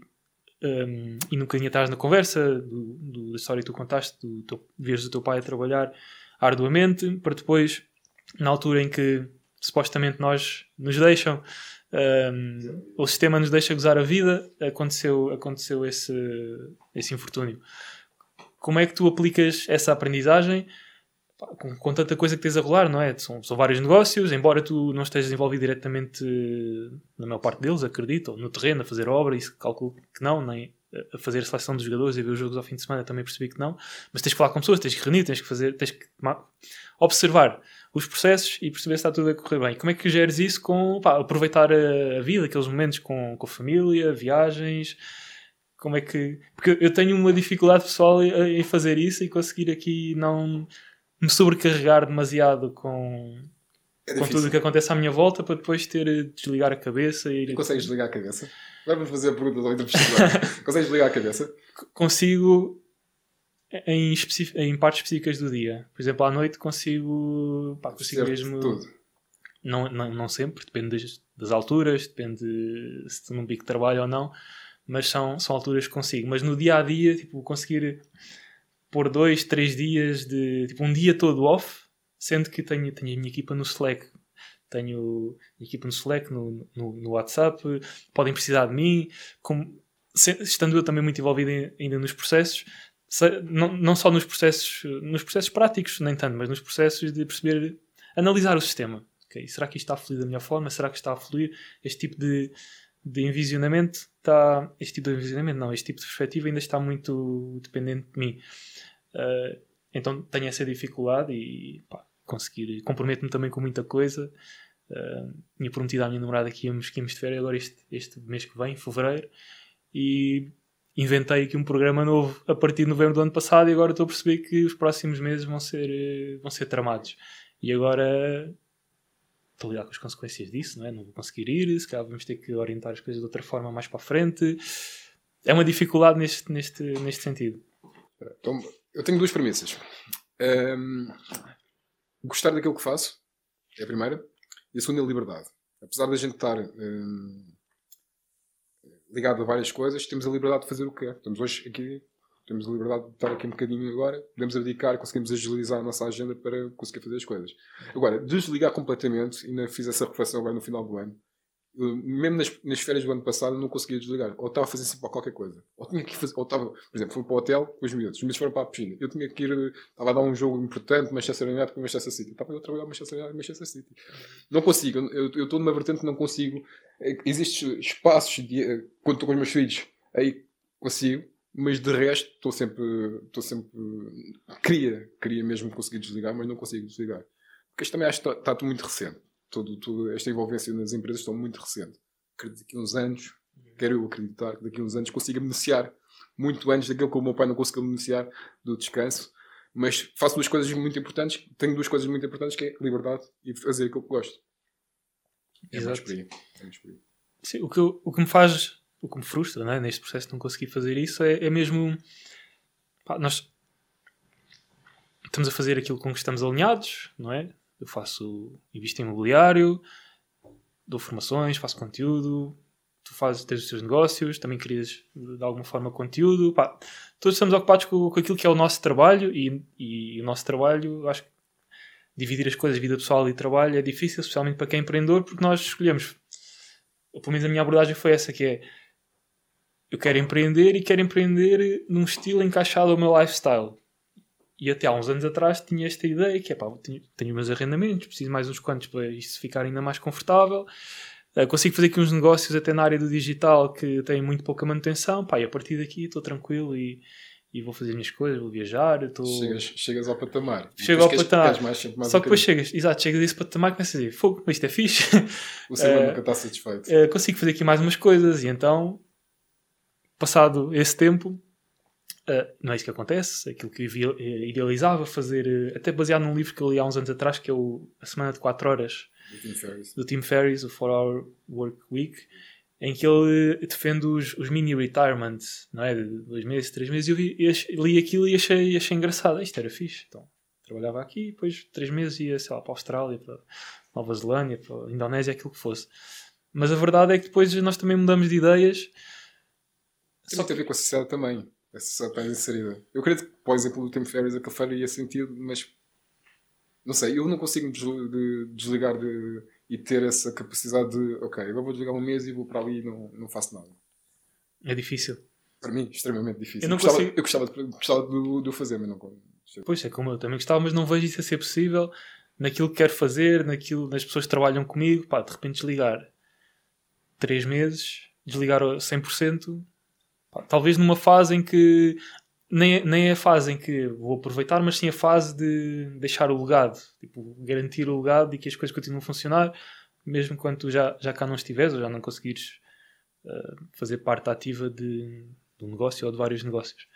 um, e atrás na conversa do, do, da história que tu contaste, do teu, veres o teu pai a trabalhar arduamente para depois, na altura em que supostamente nós nos deixam, um, o sistema nos deixa gozar a vida, aconteceu, aconteceu esse, esse infortúnio. Como é que tu aplicas essa aprendizagem? Com, com, tanta coisa que tens a rolar, não é? São, são vários negócios, embora tu não estejas envolvido diretamente na maior parte deles, acredito, ou no terreno, a fazer obra, isso calculo que não, nem a fazer a seleção dos jogadores e ver os jogos ao fim de semana também percebi que não, mas tens que falar com pessoas, tens que reunir, tens que fazer, tens que observar os processos e perceber se está tudo a correr bem. Como é que geres isso com pá, aproveitar a, vida, aqueles momentos com, com a família, viagens? Como é que. Porque eu tenho uma dificuldade pessoal em fazer isso e conseguir aqui não me sobrecarregar demasiado com, é com tudo o que acontece à minha volta para depois ter de desligar a cabeça. E... e consegues desligar a cabeça? Vamos fazer a pergunta ao Consegues desligar a cabeça? Consigo em, em partes específicas do dia. Por exemplo, à noite consigo, pá, consigo mesmo. Tudo. Não, não, não sempre, depende das, das alturas, depende se estou num pico de trabalho ou não, mas são, são alturas que consigo. Mas no dia a dia, tipo, conseguir pôr dois, três dias de. tipo, um dia todo off, sendo que tenho, tenho a minha equipa no Slack. tenho equipa no Slack, no, no, no WhatsApp, podem precisar de mim, como, se, estando eu também muito envolvido em, ainda nos processos, não, só nos processos, nos processos práticos, nem tanto, mas nos processos de perceber, analisar o sistema. Okay, será que isto está a fluir da melhor forma? Será que está a fluir? Este tipo de, de envisionamento está. Este tipo de envisionamento, não, este tipo de perspectiva ainda está muito dependente de mim. Uh, então tenho essa dificuldade e pá, conseguir. Comprometo-me também com muita coisa. Uh, tinha prometido à minha namorada que íamos, que íamos de férias agora este, este mês que vem, fevereiro, e inventei aqui um programa novo a partir de novembro do ano passado e agora estou a perceber que os próximos meses vão ser, eh, vão ser tramados. E agora estou a lidar com as consequências disso, não é? Não vou conseguir ir, se calhar vamos ter que orientar as coisas de outra forma mais para a frente. É uma dificuldade neste, neste, neste sentido. Então, eu tenho duas premissas. Um, gostar daquilo que faço, é a primeira. E a segunda é a liberdade. Apesar da gente estar um, ligado a várias coisas, temos a liberdade de fazer o que quer. Estamos hoje aqui temos a liberdade de estar aqui um bocadinho agora, podemos abdicar, conseguimos agilizar a nossa agenda para conseguir fazer as coisas. Agora, desligar completamente, ainda fiz essa reflexão agora no final do ano, mesmo nas, nas, férias do ano passado não conseguia desligar, ou estava a fazer sempre qualquer coisa, ou tinha que fazer, ou estava, por exemplo, fui para o hotel com os miúdos, os miúdos foram para a piscina, eu tinha que ir, estava a dar um jogo importante, Manchester United com Manchester City, estava a trabalhar Manchester United Manchester City. Não consigo, eu, eu estou numa vertente que não consigo, é, existem espaços, de, eh, quando estou com os meus filhos, aí consigo, mas de resto estou sempre, estou sempre, queria, queria mesmo conseguir desligar, mas não consigo desligar. Porque isto também acho que está, está muito recente. Todo, toda esta envolvência nas empresas está muito recente. Acredito que daqui a uns anos, quero eu acreditar que daqui a uns anos consiga beneficiar muito antes daquilo que o meu pai não conseguiu beneficiar do descanso. Mas faço duas coisas muito importantes, tenho duas coisas muito importantes que é liberdade e fazer aquilo que gosto. É Exato. mais. É mais por aí. Sim, o, que, o que me faz o que me frustra né, neste processo de não conseguir fazer isso é, é mesmo. Pá, nós estamos a fazer aquilo com que estamos alinhados, não é? Eu faço. invisto em imobiliário, dou formações, faço conteúdo, tu fazes, tens os teus negócios, também crias de alguma forma conteúdo. Pá, todos estamos ocupados com, com aquilo que é o nosso trabalho e, e o nosso trabalho, acho que dividir as coisas, vida pessoal e trabalho, é difícil, especialmente para quem é empreendedor, porque nós escolhemos. Pelo menos a minha abordagem foi essa, que é eu quero empreender e quero empreender num estilo encaixado ao meu lifestyle. E até há uns anos atrás tinha esta ideia que é pá, tenho, tenho meus arrendamentos, preciso mais uns quantos para isto ficar ainda mais confortável. Uh, consigo fazer aqui uns negócios até na área do digital que têm muito pouca manutenção. Pá, e a partir daqui estou tranquilo e, e vou fazer as minhas coisas, vou viajar. Tô... Chegas, chegas ao patamar. Chego ao patamar. Mais, mais Só que depois chegas, exato, chegas a esse patamar e começas a dizer: fogo, isto é fixe. O ser uh, nunca está satisfeito. Uh, consigo fazer aqui mais umas coisas e então passado esse tempo, uh, não é isso que acontece. Aquilo que eu eh, idealizava fazer, uh, até baseado num livro que eu li há uns anos atrás, que é o A Semana de 4 Horas do Tim Ferriss, do Tim Ferriss o 4 Hour Work Week, em que ele defende os, os mini retirements, não é? De dois meses, três meses. E eu vi, li aquilo e achei, achei engraçado. Isto era fixe. Então, trabalhava aqui, depois três meses ia, sei lá, para a Austrália, para Nova Zelândia, para a Indonésia, aquilo que fosse. Mas a verdade é que depois nós também mudamos de ideias só tem a ver com a sociedade também. A sociedade está inserida. Eu acredito que, por exemplo, o Tim Ferriss aquele faria sentido, mas não sei, eu não consigo de desligar de, e ter essa capacidade de, ok, agora vou desligar um mês e vou para ali e não, não faço nada. É difícil. Para mim, extremamente difícil. Eu, não gostava, consigo... eu gostava, de, gostava de, de o fazer, mas não Pois é, como eu também gostava, mas não vejo isso a ser possível naquilo que quero fazer, naquilo, nas pessoas que trabalham comigo. Pá, de repente desligar 3 meses, desligar 100%, talvez numa fase em que nem, nem é a fase em que vou aproveitar, mas sim a fase de deixar o legado, tipo, garantir o legado e que as coisas continuem a funcionar, mesmo quando tu já, já cá não estiveres ou já não conseguires uh, fazer parte ativa de, de, um negócio ou de vários negócios.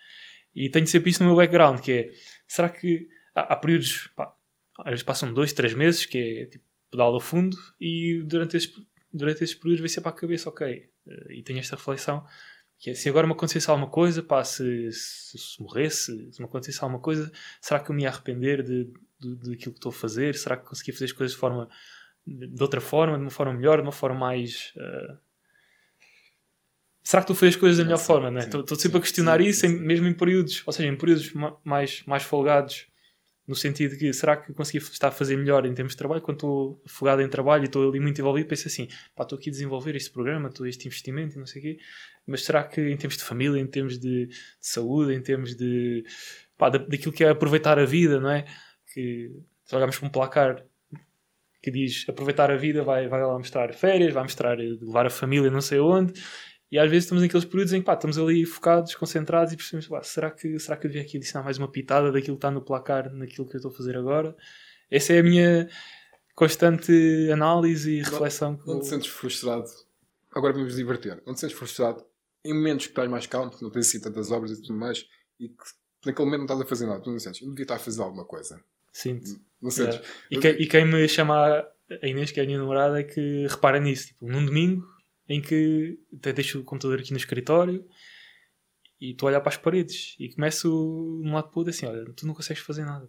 E tenho sempre isso no meu background, que é, será que há, há períodos, pá, às vezes passam dois, três meses, que é tipo pedal a fundo, e durante esses, durante esses períodos vai ser para a cabeça, ok, uh, e tenho esta reflexão, que é, se agora me acontecesse alguma coisa, pá, se, se, se morresse, se me acontecesse alguma coisa, será que eu me ia arrepender de, de, de aquilo que estou a fazer? Será que conseguia fazer as coisas de forma de outra forma, de uma forma melhor, de uma forma mais. Uh... Será que tu fazes as coisas da melhor sim, forma? Estou né? sempre sim, a questionar sim, isso, em, mesmo em períodos, ou seja, em períodos mais, mais folgados, no sentido que será que consegui estar a fazer melhor em termos de trabalho quando estou afogado em trabalho e estou ali muito envolvido penso assim, pá, estou aqui a desenvolver este programa estou este investimento e não sei o quê mas será que em termos de família, em termos de, de saúde em termos de pá, daquilo que é aproveitar a vida, não é? que se olharmos para um placar que diz aproveitar a vida vai, vai lá mostrar férias, vai mostrar levar a família não sei onde e às vezes estamos naqueles períodos em que pá, estamos ali focados, concentrados e percebemos, pá, será, que, será que eu devia aqui adicionar mais uma pitada daquilo que está no placar, naquilo que eu estou a fazer agora? Essa é a minha constante análise e reflexão. Não, não te sentes frustrado? Agora vamos divertir. Não te sentes frustrado em momentos que estás mais calmo, que não tens assim tantas obras e tudo mais, e que naquele momento não estás a fazer nada, tu não sentes, eu devia estar a fazer alguma coisa. Sinto. Não sentes? Yeah. E, que, e, quem me chama a Inês, que é a minha namorada, é que repara nisso. Tipo, num domingo em que até deixo o computador aqui no escritório e estou a olhar para as paredes e começo de um lado para o outro assim: olha, tu não consegues fazer nada.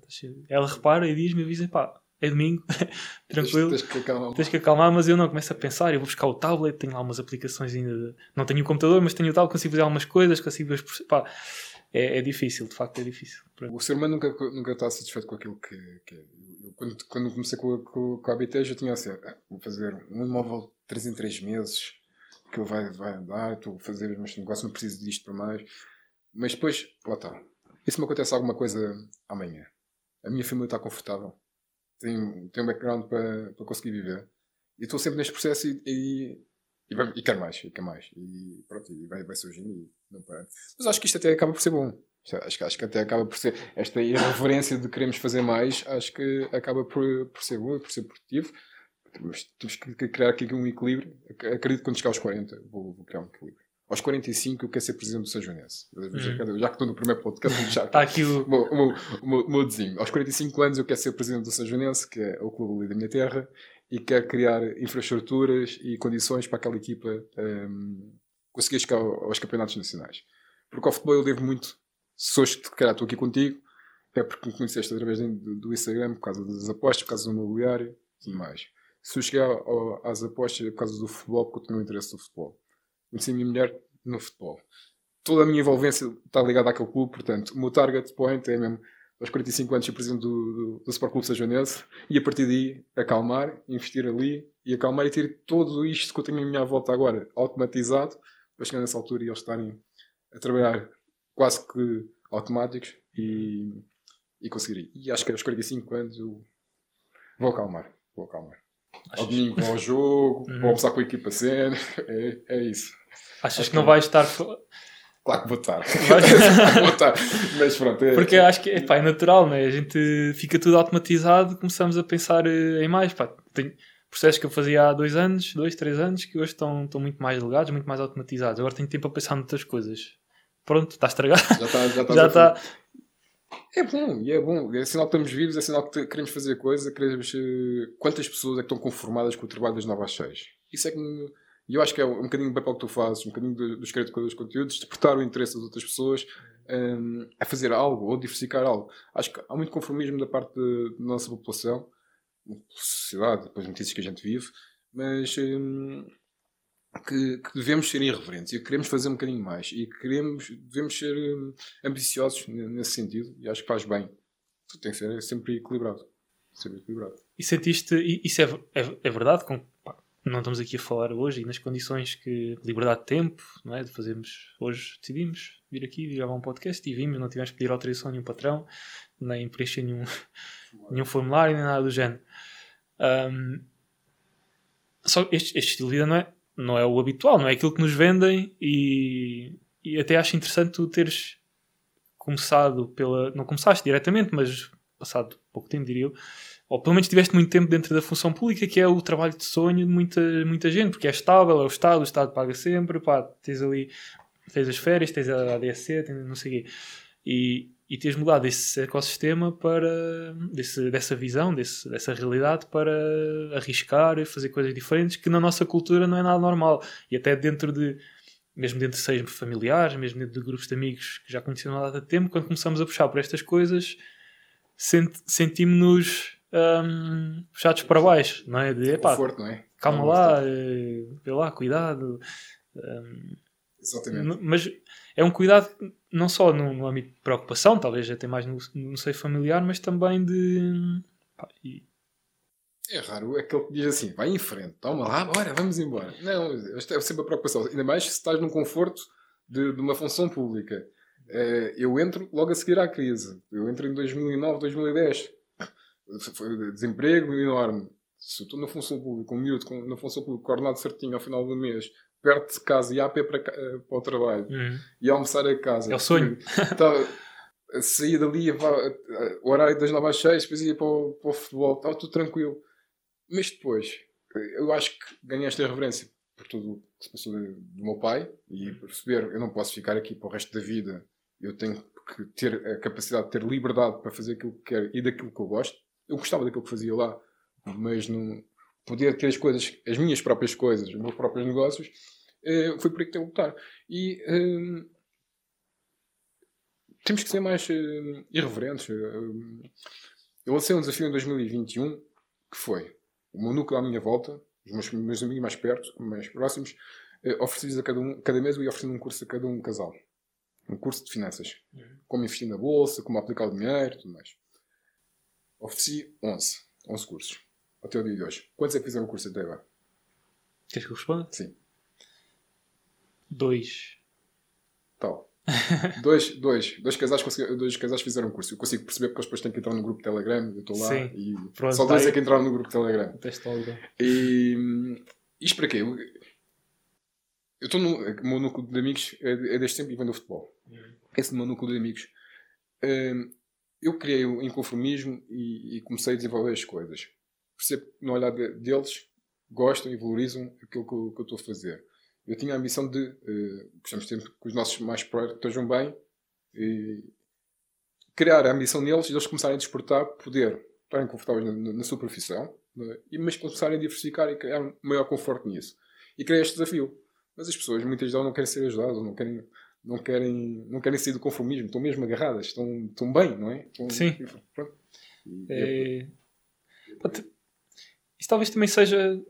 Ela repara e diz-me, avisa, pá, é domingo, tranquilo, tens, tens, que acalmar. tens que acalmar, mas eu não, começo a pensar, eu vou buscar o tablet, tenho lá umas aplicações ainda, de... não tenho o computador, mas tenho o tablet, consigo fazer algumas coisas, consigo pá, é, é, difícil, de facto é difícil. O ser humano nunca, nunca está satisfeito com aquilo que, que é. Eu, quando, quando comecei com, com, com a ABT, já tinha assim, ah, vou fazer um imóvel 3 em 3 meses, que vai, vai andar, estou a fazer os meus negócios, não preciso disto para mais. Mas depois, lá está. E se me acontece alguma coisa amanhã? A minha família está confortável. Tenho, tenho um background para, para conseguir viver. E estou sempre neste processo e, e, e, e quero mais, e quero mais. E pronto, e vai, vai surgindo e não para. Mas acho que isto até acaba por ser bom. Acho, acho que até acaba por ser. Esta irreverência de queremos fazer mais, acho que acaba por, por ser bom por ser produtivo temos que criar aqui um equilíbrio. Acredito que quando chegar aos 40 vou, vou criar um equilíbrio. Aos 45 eu quero ser presidente do São Joanense. Uhum. Já, que estou no primeiro podcast, está aqui o... O, meu desenho. Aos 45 anos eu quero ser presidente do São Joanense, que é o clube ali da minha terra, e quero criar infraestruturas e condições para aquela equipa um, conseguir chegar aos campeonatos nacionais. Porque ao futebol eu devo muito. Se hoje, calhar, estou aqui contigo, é porque me conheceste através do, do Instagram, por causa das apostas, por causa do mobiliário e tudo mais se eu chegar às apostas por causa do futebol, porque eu tenho um interesse no futebol. Conheci a minha mulher no futebol. Toda a minha envolvência está ligada àquele clube, portanto, o meu target point é mesmo aos 45 anos ser presidente do, do, do Sport Clube Sajonense e a partir daí acalmar, investir ali e acalmar e ter tudo isto que eu tenho à minha volta agora automatizado para chegar nessa altura e eles estarem a trabalhar quase que automáticos e, e conseguir. E acho que aos 45 anos eu vou acalmar. Vou acalmar. Ao domingo vou ao jogo, uhum. vou almoçar com a equipa cena, é, é isso. Achas que não vais estar. Claro que vou estar. vou estar. Mas pronto. É... Porque acho que epá, é natural, né? a gente fica tudo automatizado, começamos a pensar eh, em mais. Pá, tenho processos que eu fazia há dois anos, dois, três anos, que hoje estão, estão muito mais delegados, muito mais automatizados. Agora tenho tempo a pensar noutras coisas. Pronto, está estragado. Já está. Já está. já está é bom, e é bom. É sinal que estamos vivos, é sinal que queremos fazer coisa, queremos. Uh, quantas pessoas é que estão conformadas com o trabalho das novas seis? Isso é que. E eu acho que é um bocadinho do papel que tu fazes, um bocadinho dos do criadores de conteúdos, despertar o interesse das outras pessoas um, ehm, a fazer algo ou diversificar algo. Acho que há muito conformismo da parte da nossa população, sociedade, depois notícias que a gente vive, mas um, que, que, devemos ser irreverentes e queremos fazer um bocadinho mais e queremos, devemos ser um, ambiciosos nesse sentido e acho que faz bem. Tem que ser sempre equilibrado. Sempre equilibrado. E sentiste, isso é, é, é verdade, com, pá, não estamos aqui a falar hoje e nas condições que liberdade de tempo, não é? De fazermos, hoje decidimos vir aqui, gravar um podcast e vimos, não tivemos que pedir autorização a nenhum patrão, nem preencher nenhum, nenhum formulário, nem nada do género. Um, só este, este estilo de vida não é, não é o habitual, não é aquilo que nos vendem e, e até acho interessante tu teres começado pela. Não começaste diretamente, mas passado pouco tempo, diria eu, ou pelo menos tiveste muito tempo dentro da função pública, que é o trabalho de sonho de muita, muita gente, porque é estável, é o Estado, o Estado paga sempre, pá, tens ali, tens as férias, tens a ADSC, tens não sei o quê. E, e teres mudado esse ecossistema para desse, dessa visão, desse, dessa realidade para arriscar e fazer coisas diferentes que na nossa cultura não é nada normal e até dentro de mesmo dentro de seis familiares, mesmo dentro de grupos de amigos que já conheciam há tanto tempo, quando começamos a puxar por estas coisas senti sentimos-nos um, puxados para baixo, não é? De, epá, Conforto, não é? Calma lá, eh, vê lá, cuidado. Um, Exatamente. Mas é um cuidado não só no, no âmbito de preocupação, talvez até mais no, no seio familiar, mas também de. Pá, e... É raro aquele que diz assim: vai em frente, toma lá, bora, vamos embora. Não, esta é sempre a preocupação. Ainda mais se estás num conforto de, de uma função pública. Uh, eu entro logo a seguir à crise. Eu entro em 2009, 2010. Foi desemprego enorme. Se eu estou na função pública, um miúdo com, na função pública, coordenado certinho ao final do mês, perto de casa e a pé para, uh, para o trabalho Uhum. e almoçar a casa. É o sonho. Estava, saía dali, o horário das 9 às 6, depois ia para o, para o futebol, estava tudo tranquilo. Mas depois, eu acho que ganhei esta reverência por tudo o que se passou do meu pai e perceber, eu não posso ficar aqui para o resto da vida, eu tenho que ter a capacidade de ter liberdade para fazer aquilo que quero e daquilo que eu gosto. Eu gostava daquilo que fazia lá, mas não poder ter as coisas, as minhas próprias coisas, os meus próprios negócios, eh, foi por aí que tenho que lutar. E hum, temos que ser mais eh, irreverentes. Eu lancei um desafio em 2021 que foi o meu núcleo à minha volta, os meus, meus amigos mais perto, mais próximos, ofereci-lhes a cada, um, cada mês eu ia oferecendo um curso a cada um casal. Um curso de finanças. Como investir na bolsa, como aplicar o dinheiro, tudo mais. Ofereci 11. 11 cursos. Até o dia de hoje. Quantos é que fizeram o curso até agora? Queres que eu responda? Sim. Dois. Tal. dois, dois, dois, casais dois casais fizeram o curso. Eu consigo perceber porque depois têm que entrar no grupo Telegram. Eu estou lá Sim. e Pronto, só dois tá é que entraram no grupo Telegram. E isto para quê? Eu estou no. Meu núcleo de amigos é, é desde sempre e vem do futebol. Esse meu núcleo de amigos. hum, eu criei o inconformismo e, e comecei a desenvolver as coisas. Percebo que no olhar de- deles gostam e valorizam aquilo que eu, que eu estou a fazer. Eu tinha a ambição de. Uh, gostamos sempre que os nossos mais próximos estejam bem e criar a ambição neles e eles começarem a despertar, poder estarem confortáveis na, na- na sua profissão, né? e, mas começarem a diversificar e criar um maior conforto nisso. E criei este desafio. Mas as pessoas muitas delas não querem ser ajudadas, não querem, não querem, não querem sair do conformismo, estão mesmo agarradas, estão, estão bem, não é? Estão, Sim. Pronto. É... Pode- Isso talvez também seja.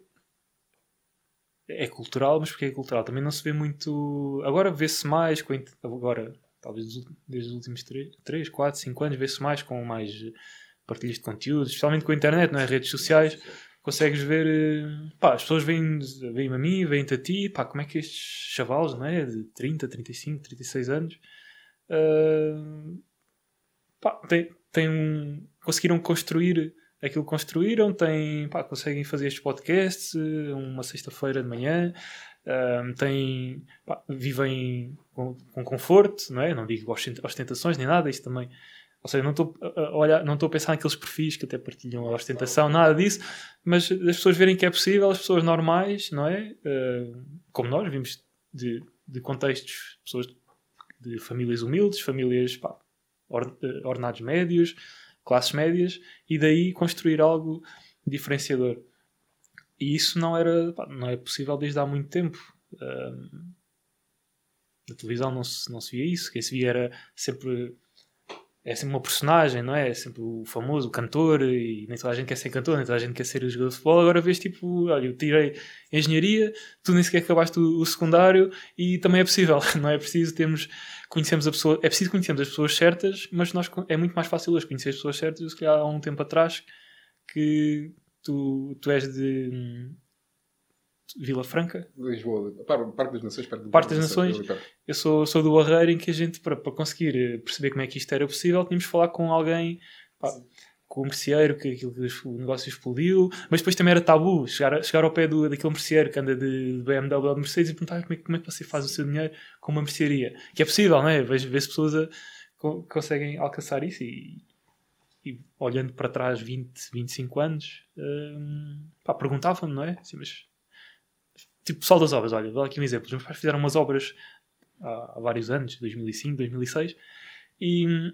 É cultural, mas porque é cultural? Também não se vê muito. Agora vê-se mais. Com... Agora, talvez desde os últimos 3, 4, 5 anos, vê-se mais com mais partilhas de conteúdos, especialmente com a internet, não é? Redes sociais. Consegues ver. eh, Pá, as pessoas veem- veem-me a mim, veem-te a ti. Pá, como é que estes chavalos, não é? De 30, 35, 36 anos. ah, pá, têm, têm um, conseguiram construir aquilo que construíram, têm, pá, conseguem fazer estes podcasts eh, uma sexta-feira de manhã, ahm, têm, pá, vivem com, com conforto, não é? Não digo ostent- ostentações nem nada, isto também. Ou seja, não estou a- não estou pensar naqueles perfis que até partilham a ostentação, nada disso, mas as pessoas verem que é possível, as pessoas normais, não é? Ah, como nós, vimos de, de contextos, pessoas de famílias humildes, famílias or- eh, ordenados médios, classes médias, e daí construir algo diferenciador. E isso não era pá, não é possível desde há muito tempo. Ahm, na televisão não se, não se via isso, quem se via era sempre é sempre uma personagem, não é? É sempre o famoso, o cantor, e nem toda a gente quer ser cantor, nem toda a gente quer ser jogador de futebol. Agora vês tipo, olha, eu tirei engenharia, tu nem sequer acabaste o, o secundário e também é possível, não é preciso termos, conhecemos a pessoa, é preciso conhecermos as pessoas certas, mas nós, é muito mais fácil hoje conhecer as pessoas certas do que há um tempo atrás que tu, tu és de hum, Vila Franca, Lisboa, Par- Parque das Nações, do Parque das Nações. eu sou, sou do Barreiro em que a gente, para, para conseguir eh, perceber como é que isto era possível, tínhamos de falar com alguém, pá, com um merceeiro, que aquilo o negócio explodiu, mas depois também era tabu chegar, chegar ao pé do, daquele merceeiro que anda de, de BMW ou de Mercedes e perguntar como é, que- como é que você faz o seu dinheiro com uma mercearia. Que é possível, não é? Vejo vê-se pessoas a, co- conseguem alcançar isso e, e olhando para trás 20, 25 anos, hum, perguntavam-me, não é? Assim, mas, tipo, pessoal das obras, olha, vou dar aqui um exemplo. Os meus pais fizeram umas obras há, há vários anos, 2005, 2006, e,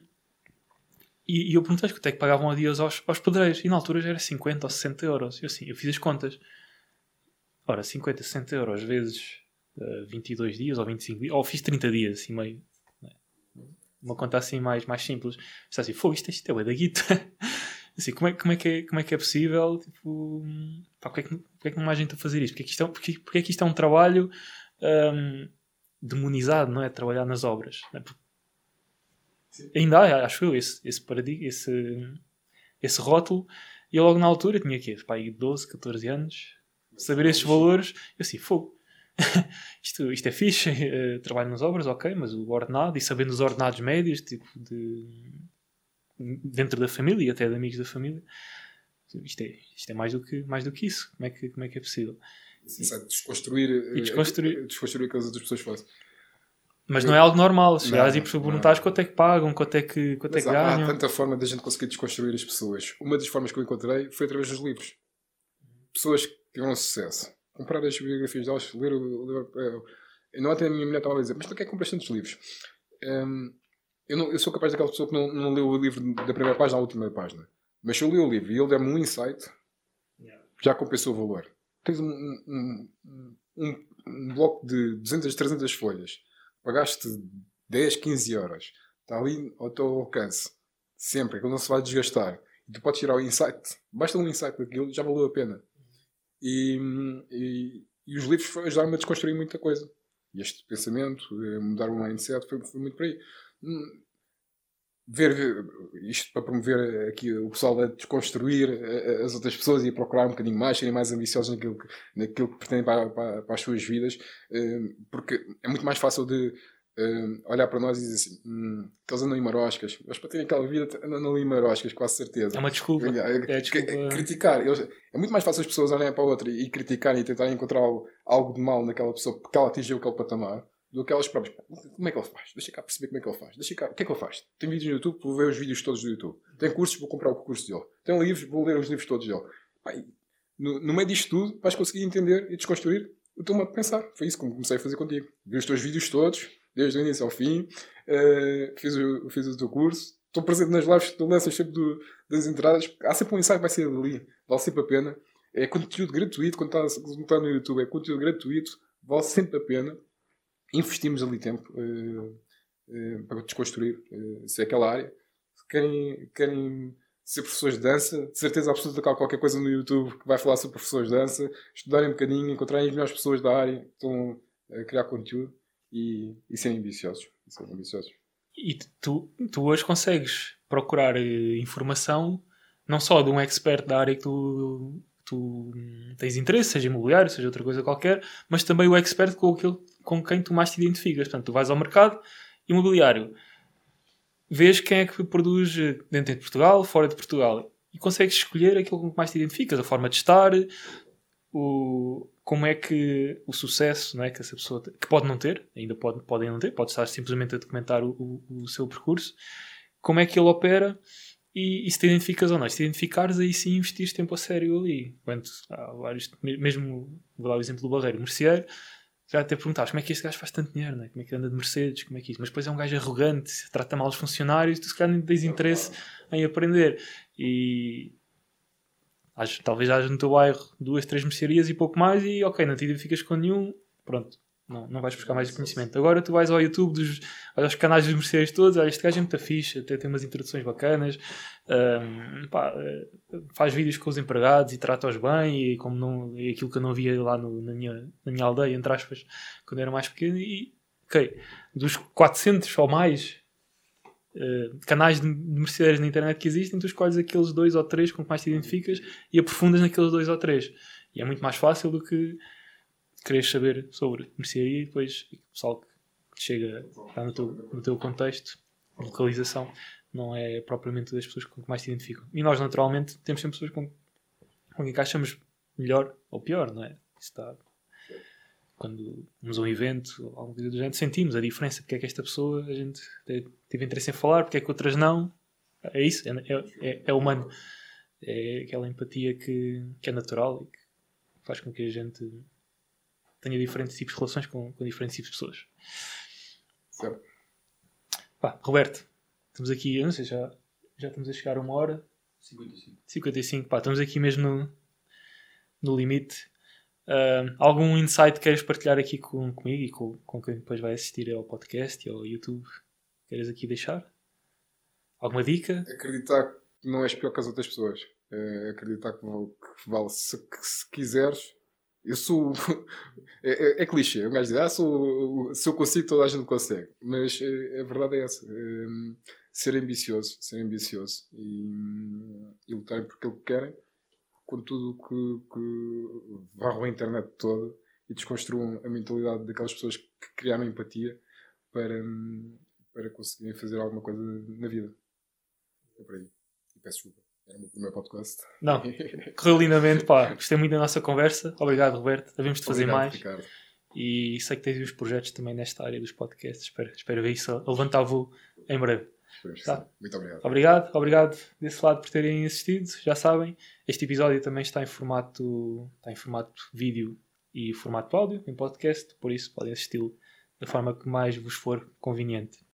e, e eu perguntei quanto é que pagavam a dias aos, aos pedreiros, e na altura já era 50 ou 60 euros. Eu assim, eu fiz as contas. Ora, 50, 60 euros vezes eh, 22 dias ou 25 dias, ou fiz 30 dias, assim meio. né? Uma conta assim mais, mais simples. Está assim, fogo, isto, isto é bué da guita. Assim, como é, como, é que é, como é que é possível? Tipo, pá, porque, é que, porque é que não há gente a fazer isto? Porque é que isto é, porque, porque é que isto é um trabalho hum, demonizado, não é? Trabalhar nas obras. É? Ainda há, acho eu, esse, esse paradigma, esse, esse rótulo. E eu logo na altura tinha aqui, pai, 12, 14 anos, saber esses valores, eu assim, fogo. isto, isto é fixe, uh, trabalho nas obras, ok, mas o ordenado, e sabendo os ordenados médios, tipo, de, dentro da família e até de amigos da família, isto é, isto é mais, do que, mais do que isso. Como é que, como é, que é possível? Sim, desconstruir, e eh, desconstruir. desconstruir aquilo que as outras pessoas fazem. Mas não é algo normal. Se chegares e perguntares quanto é que pagam, quanto é que, quanto é que há, ganham. Há tanta forma de a gente conseguir desconstruir as pessoas. Uma das formas que eu encontrei foi através dos livros. Pessoas que tiveram sucesso. Comprar as biografias delas, ler o. Ler, eu não até a minha mulher estava a dizer, mas tu que é que compras tantos livros? Um, eu, não, eu sou capaz daquela pessoa que não, não leu o livro da primeira página à última página. Mas se eu li o livro e ele der-me um insight, já compensou o valor. Tens um, um, um, um bloco de 200, 300 folhas pagaste 10, 15 euros, está ali ao teu alcance, sempre, aquilo não se vai desgastar. E tu podes tirar o insight, basta um insight daquilo, já valeu a pena. E, e, e os livros ajudaram-me a desconstruir muita coisa. E este pensamento, eh, mudar o mindset, foi, foi muito por aí. Ver, isto para promover aqui o pessoal a desconstruir eh, eh, as outras pessoas e a procurar um bocadinho mais, serem mais ambiciosos naquilo que, naquilo que pretendem para, para, para as suas vidas, eh, porque é muito mais fácil de olhar para nós e dizer assim: hum, eles andam em maroscas, mas para terem aquela vida andam em maroscas, quase certeza. É uma desculpa. É, é desculpa. Criticar, eles, é muito mais fácil as pessoas olharem para a outra e criticarem e tentarem encontrar algo, algo de mal naquela pessoa porque ela atingiu aquele patamar do que elas próprias. Como é que ele faz? Deixa cá perceber como é que ele faz. Deixa cá. O que é que ele faz? Tem vídeos no YouTube, vou ver os vídeos todos do YouTube. Tem cursos, vou comprar o curso dele. Tem livros, vou ler os livros todos dele. Pai, no, no, meio disto tudo, vais conseguir entender e desconstruir o teu modo de pensar. Foi isso que comecei a fazer contigo. Vi os teus vídeos todos, desde o início ao fim. Uh, fiz, o, fiz o teu curso. Estou presente nas lives que tu lanças sempre do, das entradas. Há sempre um ensaio que vai ser ali. Vale sempre a pena. É conteúdo gratuito. Quando está, quando está no YouTube, é conteúdo gratuito. Vale sempre a pena investimos ali tempo uh, uh, para desconstruir uh, se é aquela área. Querem, querem ser professores de dança, de certeza absoluta que há qualquer coisa no YouTube que vai falar sobre professores de dança, estudarem um bocadinho, encontrarem as melhores pessoas da área que estão a criar conteúdo e, e serem ambiciosos. E, serem ambiciosos. e tu, tu hoje consegues procurar informação não só de um expert da área que tu tu tens interesse, seja imobiliário, seja outra coisa qualquer, mas também o expert com, aquele, com quem tu mais te identificas. Portanto, tu vais ao mercado imobiliário, vês quem é que produz dentro de Portugal, fora de Portugal, e consegues escolher aquilo com que mais te identificas, a forma de estar, o, como é que o sucesso não é, que essa pessoa que pode não ter, ainda pode, podem não ter, pode estar simplesmente a documentar o, o, o seu percurso, como é que ele opera e, e, se te identificas ou não. Se te identificares, aí sim investiste tempo a sério ali. Quando há vários, mesmo, vou dar o exemplo do Barreiro, Merceiro, já até perguntaste como é que este gajo faz tanto dinheiro, né? como é que anda de Mercedes, como é que é isso. Mas depois é um gajo arrogante, trata mal os funcionários, tu se calhar nem tens interesse em aprender. E talvez haja no teu bairro duas, três mercearias e pouco mais, e ok, não te identificas com nenhum, pronto, não, não vais buscar mais conhecimento. Agora tu vais ao YouTube, dos, aos canais dos merceários todos, olha, este gajo é muito fixe, até tem umas introduções bacanas, um, pá, eh, faz vídeos com os empregados e trata-os bem, e como não, é aquilo que eu não via lá no, na, minha, na minha aldeia, entre aspas, quando era mais pequeno, e ok, dos 400 ou mais uh, canais de, merceários na internet que existem, tu escolhes aqueles dois ou três com que mais te identificas e aprofundas naqueles dois ou três. E é muito mais fácil do que queres saber sobre mercearia e depois o pessoal que chega está no teu, no teu contexto, localização, não é propriamente das pessoas com que mais te identificam. E nós, naturalmente, temos sempre pessoas com, com quem achamos melhor ou pior, não é? Está, quando vamos a um evento ou alguma coisa do género, sentimos a diferença, porque é que esta pessoa a gente teve interesse em falar, porque é que outras não. É isso, é, é, é humano. É aquela empatia que, que é natural e que faz com que a gente tenha diferentes tipos de relações com, com diferentes tipos de pessoas. Certo. Pá, Roberto, estamos aqui, eu não sei, já, já estamos a chegar a uma hora. 55. 55, pá, estamos aqui mesmo no, no limite. Uh, algum insight queres partilhar aqui com, comigo e com, com quem depois vai assistir ao podcast e ao YouTube? Queres aqui deixar? Alguma dica? Acreditar que não és pior que as outras pessoas. É acreditar que, que vale. Se, que, se quiseres, eu sou. É, é, é clichê. Um gajo diz, ah, sou, se eu consigo, toda a gente consegue. Mas a verdade é essa. Um, ser ambicioso, ser ambicioso e, e lutarem por aquilo que querem, com tudo que, que varram a internet toda e desconstruam a mentalidade daquelas pessoas que criaram empatia para, para conseguirem fazer alguma coisa na vida. É por aí. E peço desculpa. Era o meu primeiro podcast. Não, correu lindamente, pá. Gostei muito da nossa conversa. Obrigado, Roberto. Devemos de fazer Obrigado, mais. Ricardo. E sei que tens uns projetos também nesta área dos podcasts. Espero, espero ver isso a levantar voo em breve. Tá. Muito obrigado. Obrigado, obrigado desse lado por terem assistido. Já sabem, este episódio também está em formato, está em formato vídeo e formato áudio, em podcast, por isso podem assisti-lo da forma que mais vos for conveniente.